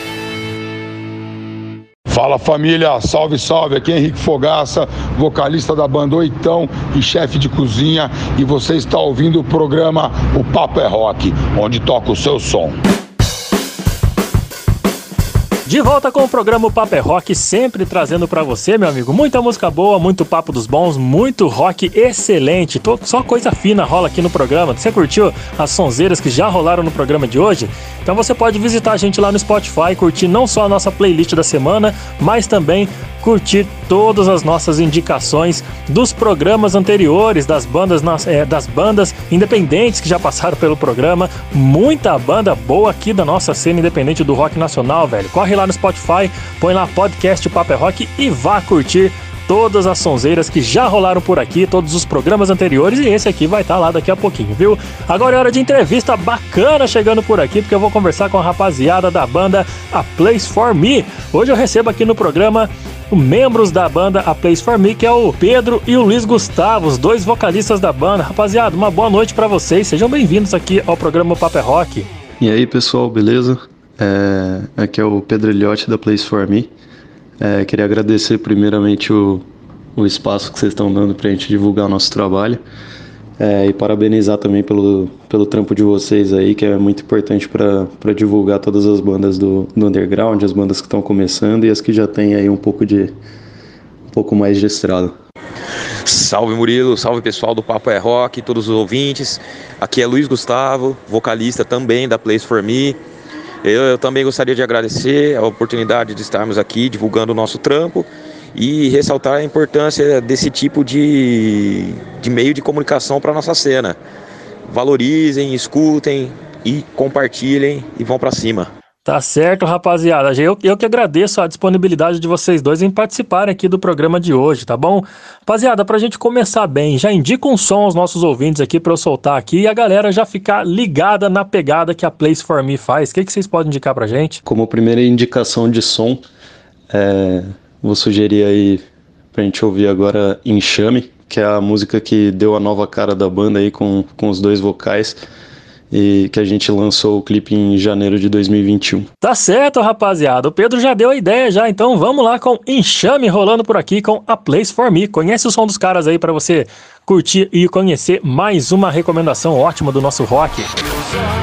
Fala família, salve, salve. Aqui é Henrique Fogaça, vocalista da banda Oitão e chefe de cozinha. E você está ouvindo o programa O Papo é Rock, onde toca o seu som. De volta com o programa Papo é Rock, sempre trazendo pra você, meu amigo, muita música boa, muito papo dos bons, muito rock excelente. Tô- só coisa fina rola aqui no programa. Você curtiu as sonzeiras que já rolaram no programa de hoje? Então você pode visitar a gente lá no Spotify, curtir não só a nossa playlist da semana, mas também curtir todas as nossas indicações dos programas anteriores, das bandas, eh, das bandas independentes que já passaram pelo programa. Muita banda boa aqui da nossa cena independente do rock nacional, velho. Corre lá no Spotify, põe lá podcast Paper Rock e vá curtir todas as sonzeiras que já rolaram por aqui, todos os programas anteriores e esse aqui vai estar lá daqui a pouquinho, viu? Agora é hora de entrevista bacana chegando por aqui, porque eu vou conversar com a rapaziada da banda A Place For Me. Hoje eu recebo aqui no programa membros da banda A Place For Me, que é o Pedro e o Luiz Gustavo, os dois vocalistas da banda. Rapaziada, uma boa noite pra vocês, sejam bem-vindos aqui ao programa Paper Rock. E aí pessoal, beleza? É, aqui é o Pedro Eliotti da Place For Me. É, queria agradecer primeiramente o, o espaço que vocês estão dando para a gente divulgar o nosso trabalho É, e parabenizar também pelo, pelo trampo de vocês aí, que é muito importante para divulgar todas as bandas do, do underground, as bandas que estão começando e as que já têm aí um pouco de um pouco mais de estrada. Salve Murilo, salve pessoal do Papo é Rock, todos os ouvintes. Aqui é Luiz Gustavo, vocalista também da Place for Me. Eu, eu, também gostaria de agradecer a oportunidade de estarmos aqui divulgando o nosso trampo e ressaltar a importância desse tipo de, de meio de comunicação para nossa cena. Valorizem, escutem e compartilhem e vão para cima. Tá certo, rapaziada. Eu, eu que agradeço a disponibilidade de vocês dois em participarem aqui do programa de hoje, tá bom? Rapaziada, pra gente começar bem, já indica um som aos nossos ouvintes aqui pra eu soltar aqui e a galera já ficar ligada na pegada que a Place for Me faz. O que, que vocês podem indicar pra gente? Como primeira indicação de som, é, vou sugerir aí pra gente ouvir agora Enxame, que é a música que deu a nova cara da banda aí com, com os dois vocais e que a gente lançou o clipe em janeiro de 2021. Tá certo, rapaziada. O Pedro já deu a ideia já, então vamos lá com Enxame rolando por aqui com A Place for Me. Conhece o som dos caras aí para você curtir e conhecer mais uma recomendação ótima do nosso rock. Place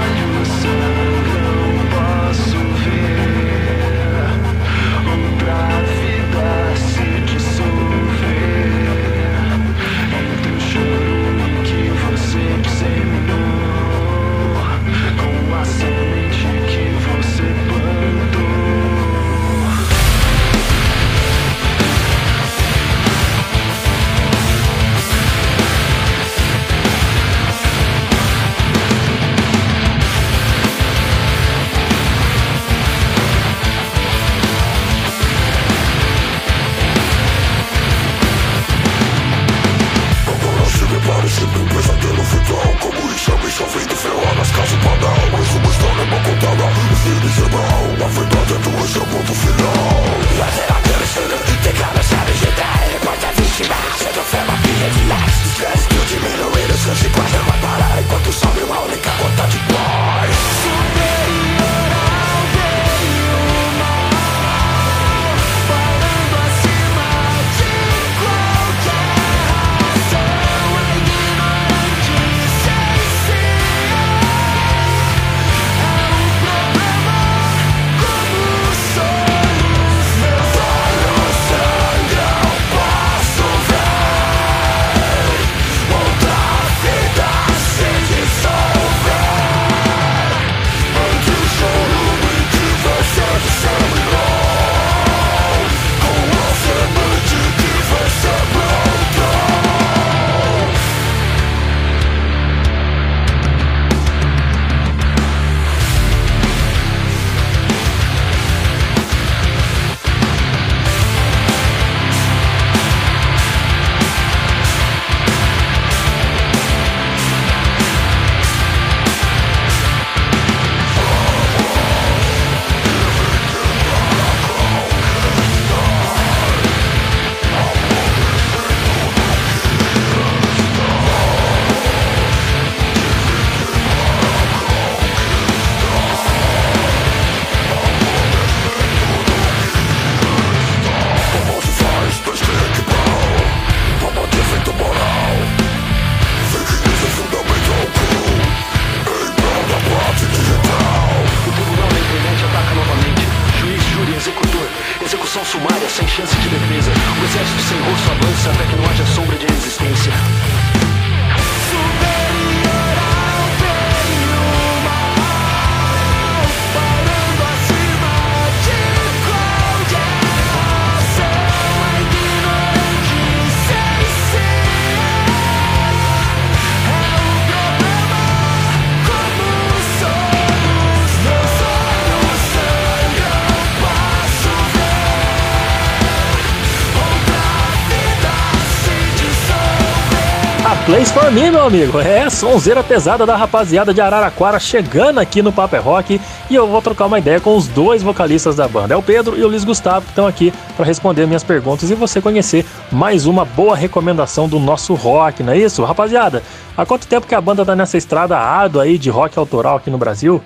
Me, meu amigo. É, sonzeira pesada da rapaziada de Araraquara chegando aqui no Paper é Rock e eu vou trocar uma ideia com os dois vocalistas da banda. É o Pedro e o Luiz Gustavo que estão aqui para responder minhas perguntas e você conhecer mais uma boa recomendação do nosso rock, não é isso? Rapaziada, há quanto tempo que a banda tá nessa estrada árdua aí de rock autoral aqui no Brasil?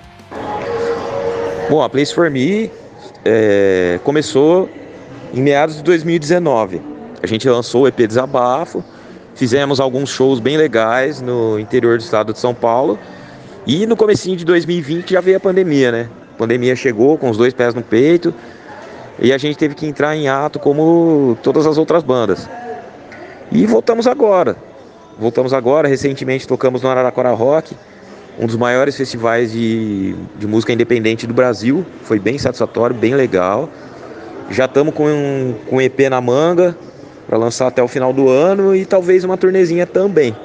Bom, a Place for Me é, começou em meados de 2019. A gente lançou o EP Desabafo Fizemos alguns shows bem legais no interior do estado de São Paulo. E no comecinho de 2020 já veio a pandemia, né? A pandemia chegou com os dois pés no peito e a gente teve que entrar em ato como todas as outras bandas. E voltamos agora. Voltamos agora, recentemente tocamos no Araraquara Rock, um dos maiores festivais de, de música independente do Brasil. Foi bem satisfatório, bem legal. Já estamos com um, com um EP na manga para lançar até o final do ano e talvez uma turnezinha também.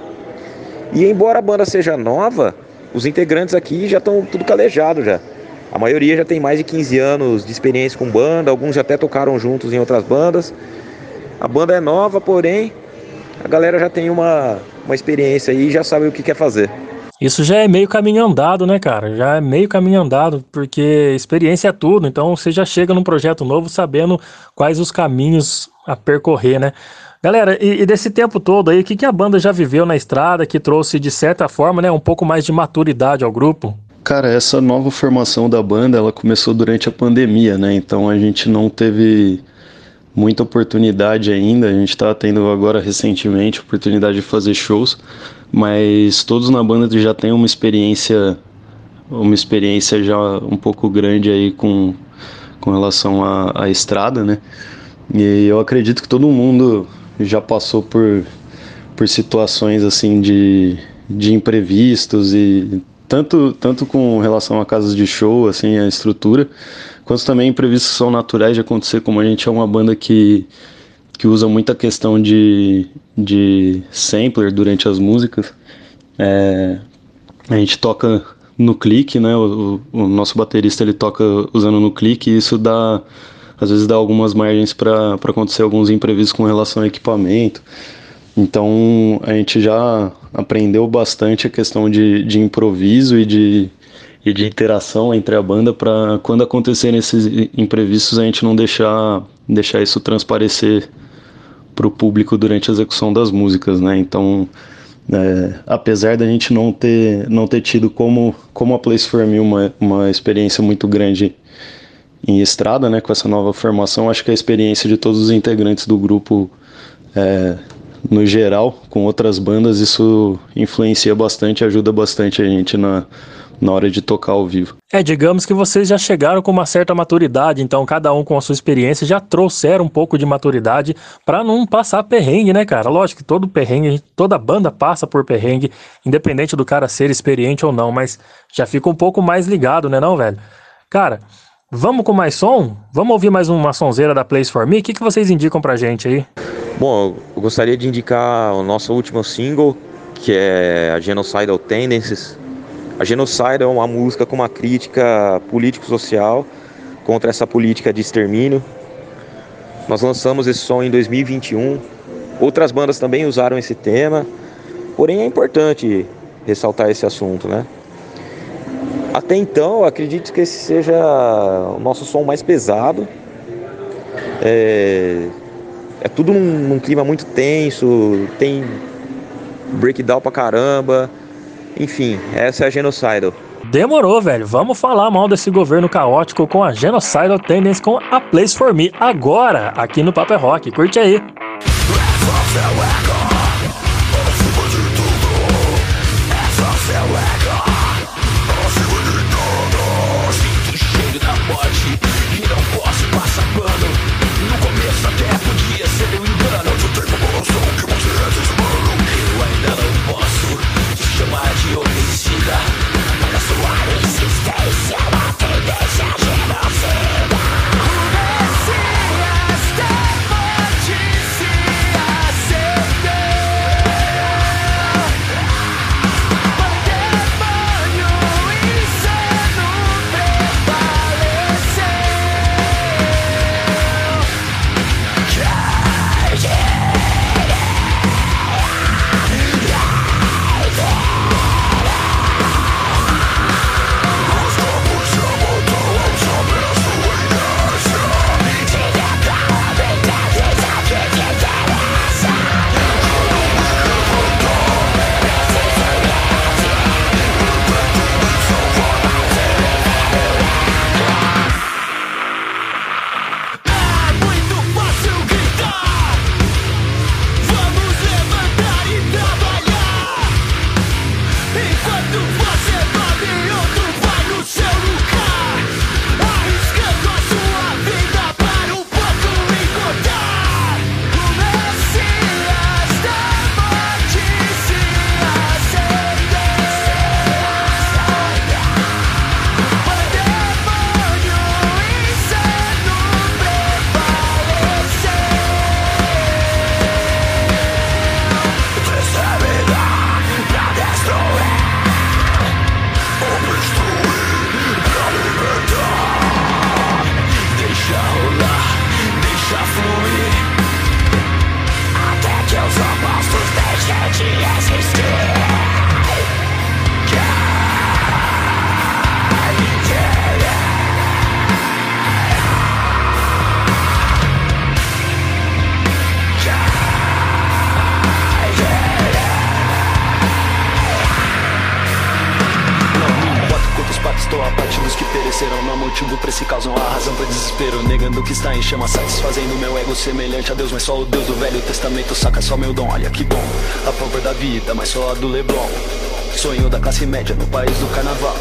E embora a banda seja nova, os integrantes aqui já estão tudo calejado já. A maioria já tem mais de 15 anos de experiência com banda, alguns já até tocaram juntos em outras bandas. A banda é nova, porém, a galera já tem uma, uma experiência aí e já sabe o que quer fazer. Isso já é meio caminho andado, né, cara? Já é meio caminho andado, porque experiência é tudo. Então você já chega num projeto novo sabendo quais os caminhos a percorrer, né? Galera, e, e desse tempo todo aí, o que, que a banda já viveu na estrada que trouxe, de certa forma, né, um pouco mais de maturidade ao grupo? Cara, essa nova formação da banda, ela começou durante a pandemia, né? Então a gente não teve muita oportunidade ainda. A gente está tendo agora recentemente oportunidade de fazer shows, mas todos na banda já têm uma experiência, uma experiência já um pouco grande aí com, com relação à, à estrada, né? E eu acredito que todo mundo já passou por, por situações assim de, de imprevistos e tanto, tanto com relação a casas de show, assim, a estrutura, quanto também imprevistos são naturais de acontecer, como a gente é uma banda que, que usa muita questão de, de sampler durante as músicas. É, a gente toca no clique, né? O, o, nosso baterista ele toca usando no clique e isso dá às vezes dá algumas margens para acontecer alguns imprevistos com relação ao equipamento. Então a gente já aprendeu bastante a questão de, de improviso e de, e de interação entre a banda para quando acontecerem esses imprevistos a gente não deixar, deixar isso transparecer para o público durante a execução das músicas, né? Então, é, apesar da gente não ter, não ter tido como, como a Place for Me uma, uma experiência muito grande em estrada, né, com essa nova formação, acho que a experiência de todos os integrantes do grupo, é, no geral, com outras bandas, isso influencia bastante, ajuda bastante a gente na, na hora de tocar ao vivo. É, digamos que vocês já chegaram com uma certa maturidade, então cada um com a sua experiência já trouxeram um pouco de maturidade para não passar perrengue, né, cara? Lógico que todo perrengue, toda banda passa por perrengue, independente do cara ser experiente ou não, mas já fica um pouco mais ligado, né, não, velho? Cara, Vamos com mais som? Vamos ouvir mais uma sonzeira da Place For Me? O que, que vocês indicam pra gente aí? Bom, eu gostaria de indicar o nosso último single, que é a Genocidal Tendencies. A Genocide é uma música com uma crítica político-social contra essa política de extermínio. Nós lançamos esse som em 2021. Outras bandas também usaram esse tema, porém é importante ressaltar esse assunto, né? Até então, acredito que esse seja o nosso som mais pesado. É, é tudo num, num clima muito tenso, tem breakdown pra caramba. Enfim, essa é a Genocidal. Demorou, velho. Vamos falar mal desse governo caótico com a Genocidal Tendency com a Place For Me agora, aqui no Paper é Rock. Curte aí. Pereceram, não há motivo pra esse caos, não há razão pra desespero. Negando que está em chama, satisfazendo meu ego semelhante a Deus, mas só o Deus do Velho Testamento saca só meu dom. Olha que bom, a prova da vida, mas só a do Leblon. Sonho da classe média no país do carnaval.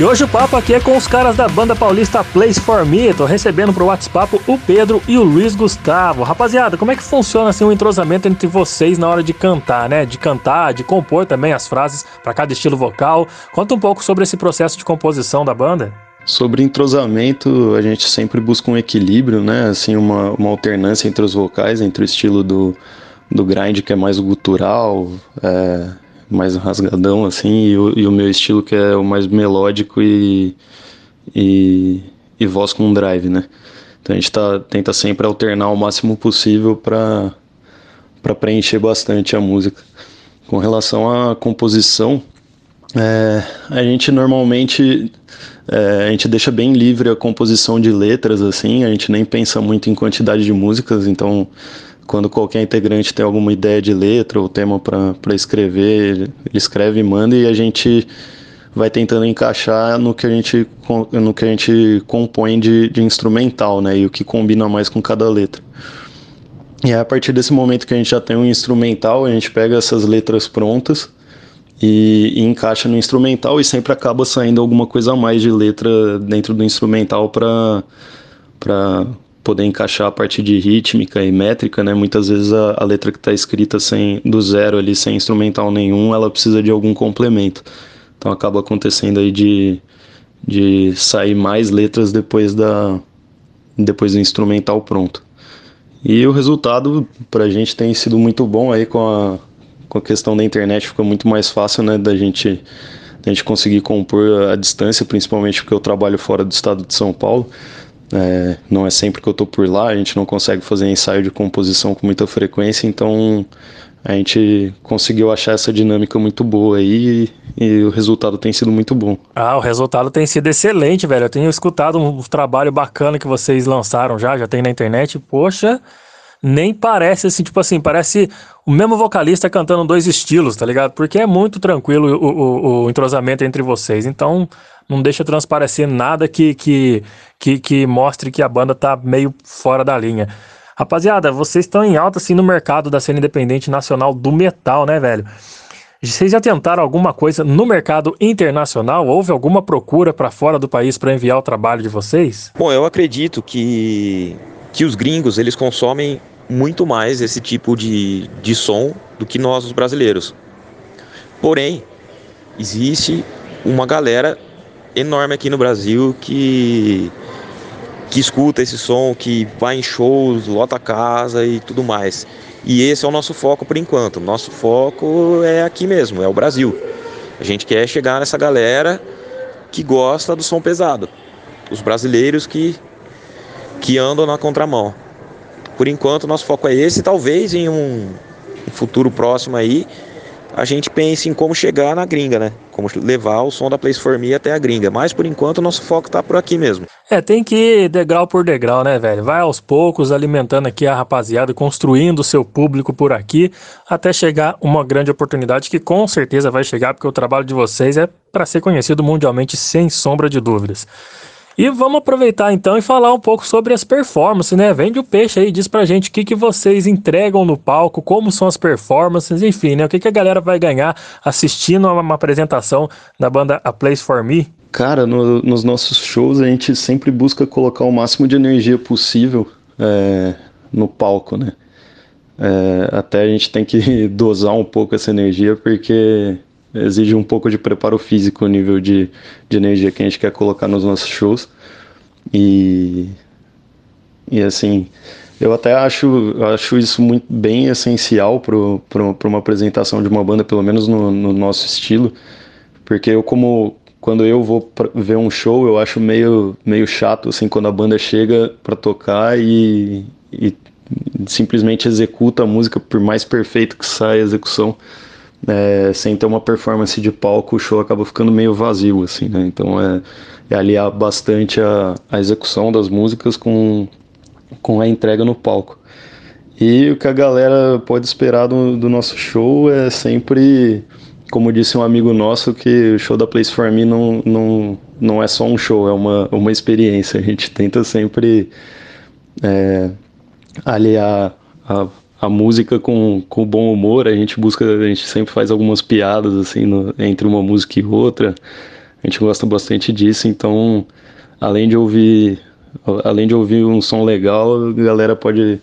E hoje o papo aqui é com os caras da banda paulista Place For Me. Tô recebendo pro WhatsApp o Pedro e o Luiz Gustavo. Rapaziada, como é que funciona assim o um entrosamento entre vocês na hora de cantar, né? De cantar, de compor também as frases para cada estilo vocal. Conta um pouco sobre esse processo de composição da banda. Sobre entrosamento, a gente sempre busca um equilíbrio, né? Assim, uma, uma alternância entre os vocais, entre o estilo do, do grind, que é mais gutural, é, mais rasgadão, assim, e o, e o, meu estilo que é o mais melódico e, e, e voz com drive, né? Então a gente tá, tenta sempre alternar o máximo possível para preencher bastante a música. Com relação à composição, é, a gente normalmente é, a gente deixa bem livre a composição de letras, assim, a gente nem pensa muito em quantidade de músicas, então quando qualquer integrante tem alguma ideia de letra ou tema para escrever, ele escreve e manda e a gente vai tentando encaixar no que a gente, no que a gente compõe de, de instrumental, né? E o que combina mais com cada letra. E a partir desse momento que a gente já tem um instrumental, a gente pega essas letras prontas e, e encaixa no instrumental e sempre acaba saindo alguma coisa a mais de letra dentro do instrumental para poder encaixar a parte de rítmica e métrica, né? Muitas vezes a, a letra que está escrita sem do zero ali, sem instrumental nenhum, ela precisa de algum complemento. Então acaba acontecendo aí de, de sair mais letras depois da depois do instrumental pronto. E o resultado para a gente tem sido muito bom aí com a, com a questão da internet, fica muito mais fácil, né, da gente da gente conseguir compor à distância, principalmente porque eu trabalho fora do estado de São Paulo. É, não é sempre que eu estou por lá, a gente não consegue fazer ensaio de composição com muita frequência, então a gente conseguiu achar essa dinâmica muito boa aí e, e, o resultado tem sido muito bom. Ah, o resultado tem sido excelente, velho. Eu tenho escutado um trabalho bacana que vocês lançaram já, já tem na internet. Poxa, nem parece assim, tipo assim, parece o mesmo vocalista cantando dois estilos, tá ligado? Porque é muito tranquilo o, o, o entrosamento entre vocês. Então, não deixa transparecer nada que, que, que, que mostre que a banda tá meio fora da linha. Rapaziada, vocês estão em alta assim no mercado da cena independente nacional do metal, né, velho? Vocês já tentaram alguma coisa no mercado internacional? Houve alguma procura para fora do país para enviar o trabalho de vocês? Bom, eu acredito que, que os gringos eles consomem muito mais esse tipo de, de som do que nós, os brasileiros. Porém, existe uma galera enorme aqui no Brasil que que escuta esse som, que vai em shows, lota casa e tudo mais. E esse é o nosso foco por enquanto. Nosso foco é aqui mesmo, é o Brasil. A gente quer chegar nessa galera que gosta do som pesado. Os brasileiros que que andam na contramão. Por enquanto, nosso foco é esse. Talvez em um, futuro próximo aí a gente pensa em como chegar na gringa, né? Como levar o som da Place For Me até a gringa. Mas por enquanto o nosso foco tá por aqui mesmo. É, tem que ir degrau por degrau, né, velho? Vai aos poucos, alimentando aqui a rapaziada, construindo o seu público por aqui, até chegar uma grande oportunidade que com certeza vai chegar, porque o trabalho de vocês é para ser conhecido mundialmente, sem sombra de dúvidas. E vamos aproveitar então e falar um pouco sobre as performances, né? Vende o peixe aí, diz pra gente o que, que vocês entregam no palco, como são as performances, enfim, né? O que, que a galera vai ganhar assistindo a uma apresentação da banda A Place For Me. Cara, no, nos nossos shows a gente sempre busca colocar o máximo de energia possível é, no palco, né? É, até a gente tem que [laughs] dosar um pouco essa energia, porque exige um pouco de preparo físico o nível de, de energia que a gente quer colocar nos nossos shows. E, e assim, eu até acho, acho isso muito bem essencial para uma apresentação de uma banda, pelo menos no, no, nosso estilo, porque eu como quando eu vou ver um show, eu acho meio, meio chato assim quando a banda chega para tocar e, e simplesmente executa a música por mais perfeito que saia a execução é, sem ter uma performance de palco, o show acaba ficando meio vazio, assim, né? Então é, é aliar bastante a, a execução das músicas com, com a entrega no palco. E o que a galera pode esperar do, do nosso show é sempre, como disse um amigo nosso, que o show da Place For Me não, não, não é só um show, é uma, uma experiência. A gente tenta sempre é, aliar a a música com, com bom humor, a gente busca, a gente sempre faz algumas piadas assim no, entre uma música e outra. A gente gosta bastante disso, então além de ouvir além de ouvir um som legal, a galera pode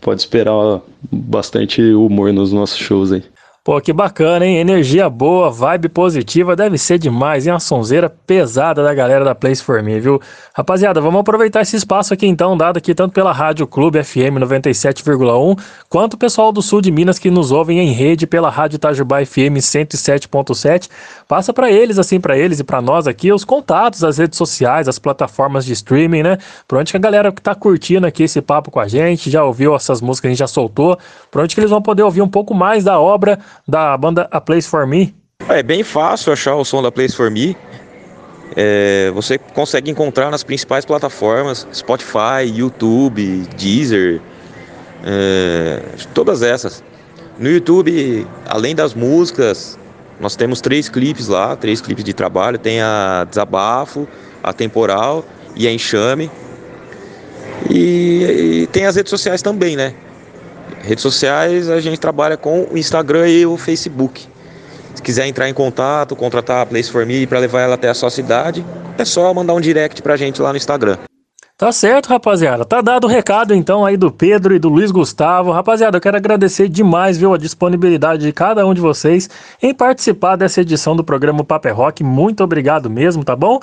pode esperar bastante humor nos nossos shows aí. Pô, que bacana, hein? Energia boa, vibe positiva, deve ser demais, hein? Uma sonzeira pesada da galera da Place For Me, viu? Rapaziada, vamos aproveitar esse espaço aqui então, dado aqui tanto pela Rádio Clube FM 97,1, quanto o pessoal do sul de Minas que nos ouvem em rede pela Rádio Itajubá FM 107.7. Passa para eles, assim, para eles e para nós aqui, os contatos, as redes sociais, as plataformas de streaming, né? Por onde que a galera que tá curtindo aqui esse papo com a gente, já ouviu essas músicas que a gente já soltou, por onde que eles vão poder ouvir um pouco mais da obra da banda A Place For Me? É bem fácil achar o som da Place For Me. É, você consegue encontrar nas principais plataformas: Spotify, YouTube, Deezer, é, todas essas. No YouTube, além das músicas, nós temos três clipes lá, três clipes de trabalho. Tem a Desabafo, a Temporal e a Enxame. E, e tem as redes sociais também, né? Redes sociais a gente trabalha com o Instagram e o Facebook. Se quiser entrar em contato, contratar a Place For Me para levar ela até a sua cidade, é só mandar um direct pra gente lá no Instagram. Tá certo, rapaziada. Tá dado o recado então aí do Pedro e do Luiz Gustavo. Rapaziada, eu quero agradecer demais, viu, a disponibilidade de cada um de vocês em participar dessa edição do programa Paper Rock. Muito obrigado mesmo, tá bom?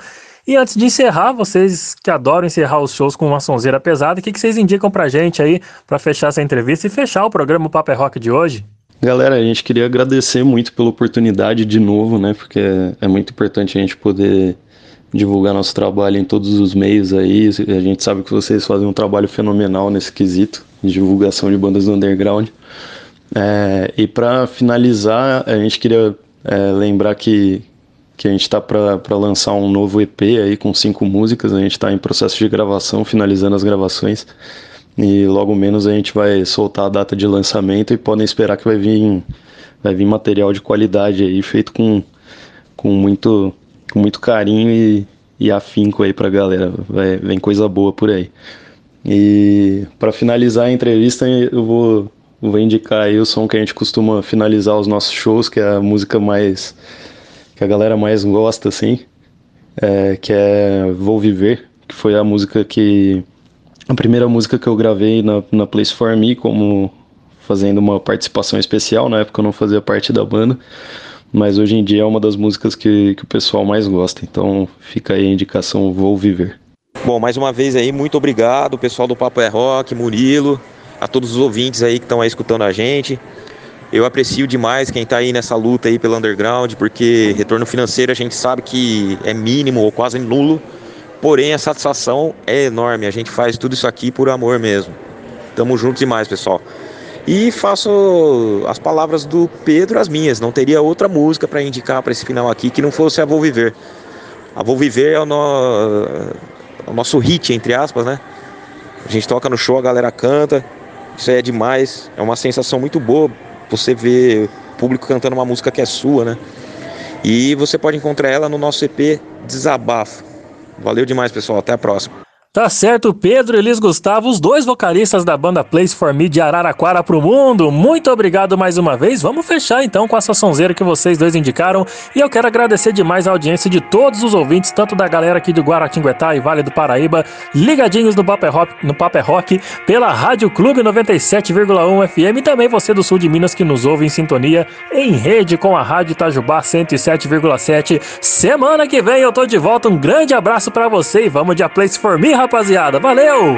E antes de encerrar, vocês que adoram encerrar os shows com uma sonzeira pesada, o que, que vocês indicam pra gente aí para fechar essa entrevista e fechar o programa Paper Rock de hoje? Galera, a gente queria agradecer muito pela oportunidade de novo, né? Porque é, é muito importante a gente poder divulgar nosso trabalho em todos os meios aí. A gente sabe que vocês fazem um trabalho fenomenal nesse quesito de divulgação de bandas do underground. É, e para finalizar, a gente queria é, lembrar que que a gente está para lançar um novo EP aí com cinco músicas. A gente está em processo de gravação, finalizando as gravações. E logo menos a gente vai soltar a data de lançamento e podem esperar que vai vir, vai vir material de qualidade aí, feito com, com, muito, com muito carinho e, e afinco aí pra galera. Vai, vem coisa boa por aí. E para finalizar a entrevista, eu vou, vou indicar aí o som que a gente costuma finalizar os nossos shows, que é a música mais que a galera mais gosta, assim, é, que é Vou Viver, que foi a música que. a primeira música que eu gravei na, na Place For Me, como fazendo uma participação especial. Na época eu não fazia parte da banda, mas hoje em dia é uma das músicas que, que o pessoal mais gosta. Então fica aí a indicação Vou Viver. Bom, mais uma vez aí, muito obrigado, pessoal do Papo é Rock, Murilo, a todos os ouvintes aí que estão aí escutando a gente. Eu aprecio demais quem está aí nessa luta aí pelo underground, porque retorno financeiro a gente sabe que é mínimo ou quase nulo, porém a satisfação é enorme. A gente faz tudo isso aqui por amor mesmo. Tamo juntos demais, pessoal. E faço as palavras do Pedro as minhas. Não teria outra música para indicar para esse final aqui que não fosse a Vou Viver. A Vou Viver é o, no... o nosso hit, entre aspas, né? A gente toca no show, a galera canta. Isso aí é demais. É uma sensação muito boa você ver o público cantando uma música que é sua, né? E você pode encontrar ela no nosso EP Desabafo. Valeu demais, pessoal. Até a próxima. Tá certo, Pedro e Elis Gustavo, os dois vocalistas da banda Place for Me de Araraquara pro mundo. Muito obrigado mais uma vez. Vamos fechar então com essa sonzeira que vocês dois indicaram. E eu quero agradecer demais a audiência de todos os ouvintes, tanto da galera aqui do Guaratinguetá e Vale do Paraíba, ligadinhos no Paper Rock, no Paper Rock pela Rádio Clube 97,1 FM e também você do sul de Minas que nos ouve em sintonia em rede com a Rádio Itajubá 107,7. Semana que vem eu tô de volta. Um grande abraço para você e vamos de A Place for Me, rapaziada. Valeu!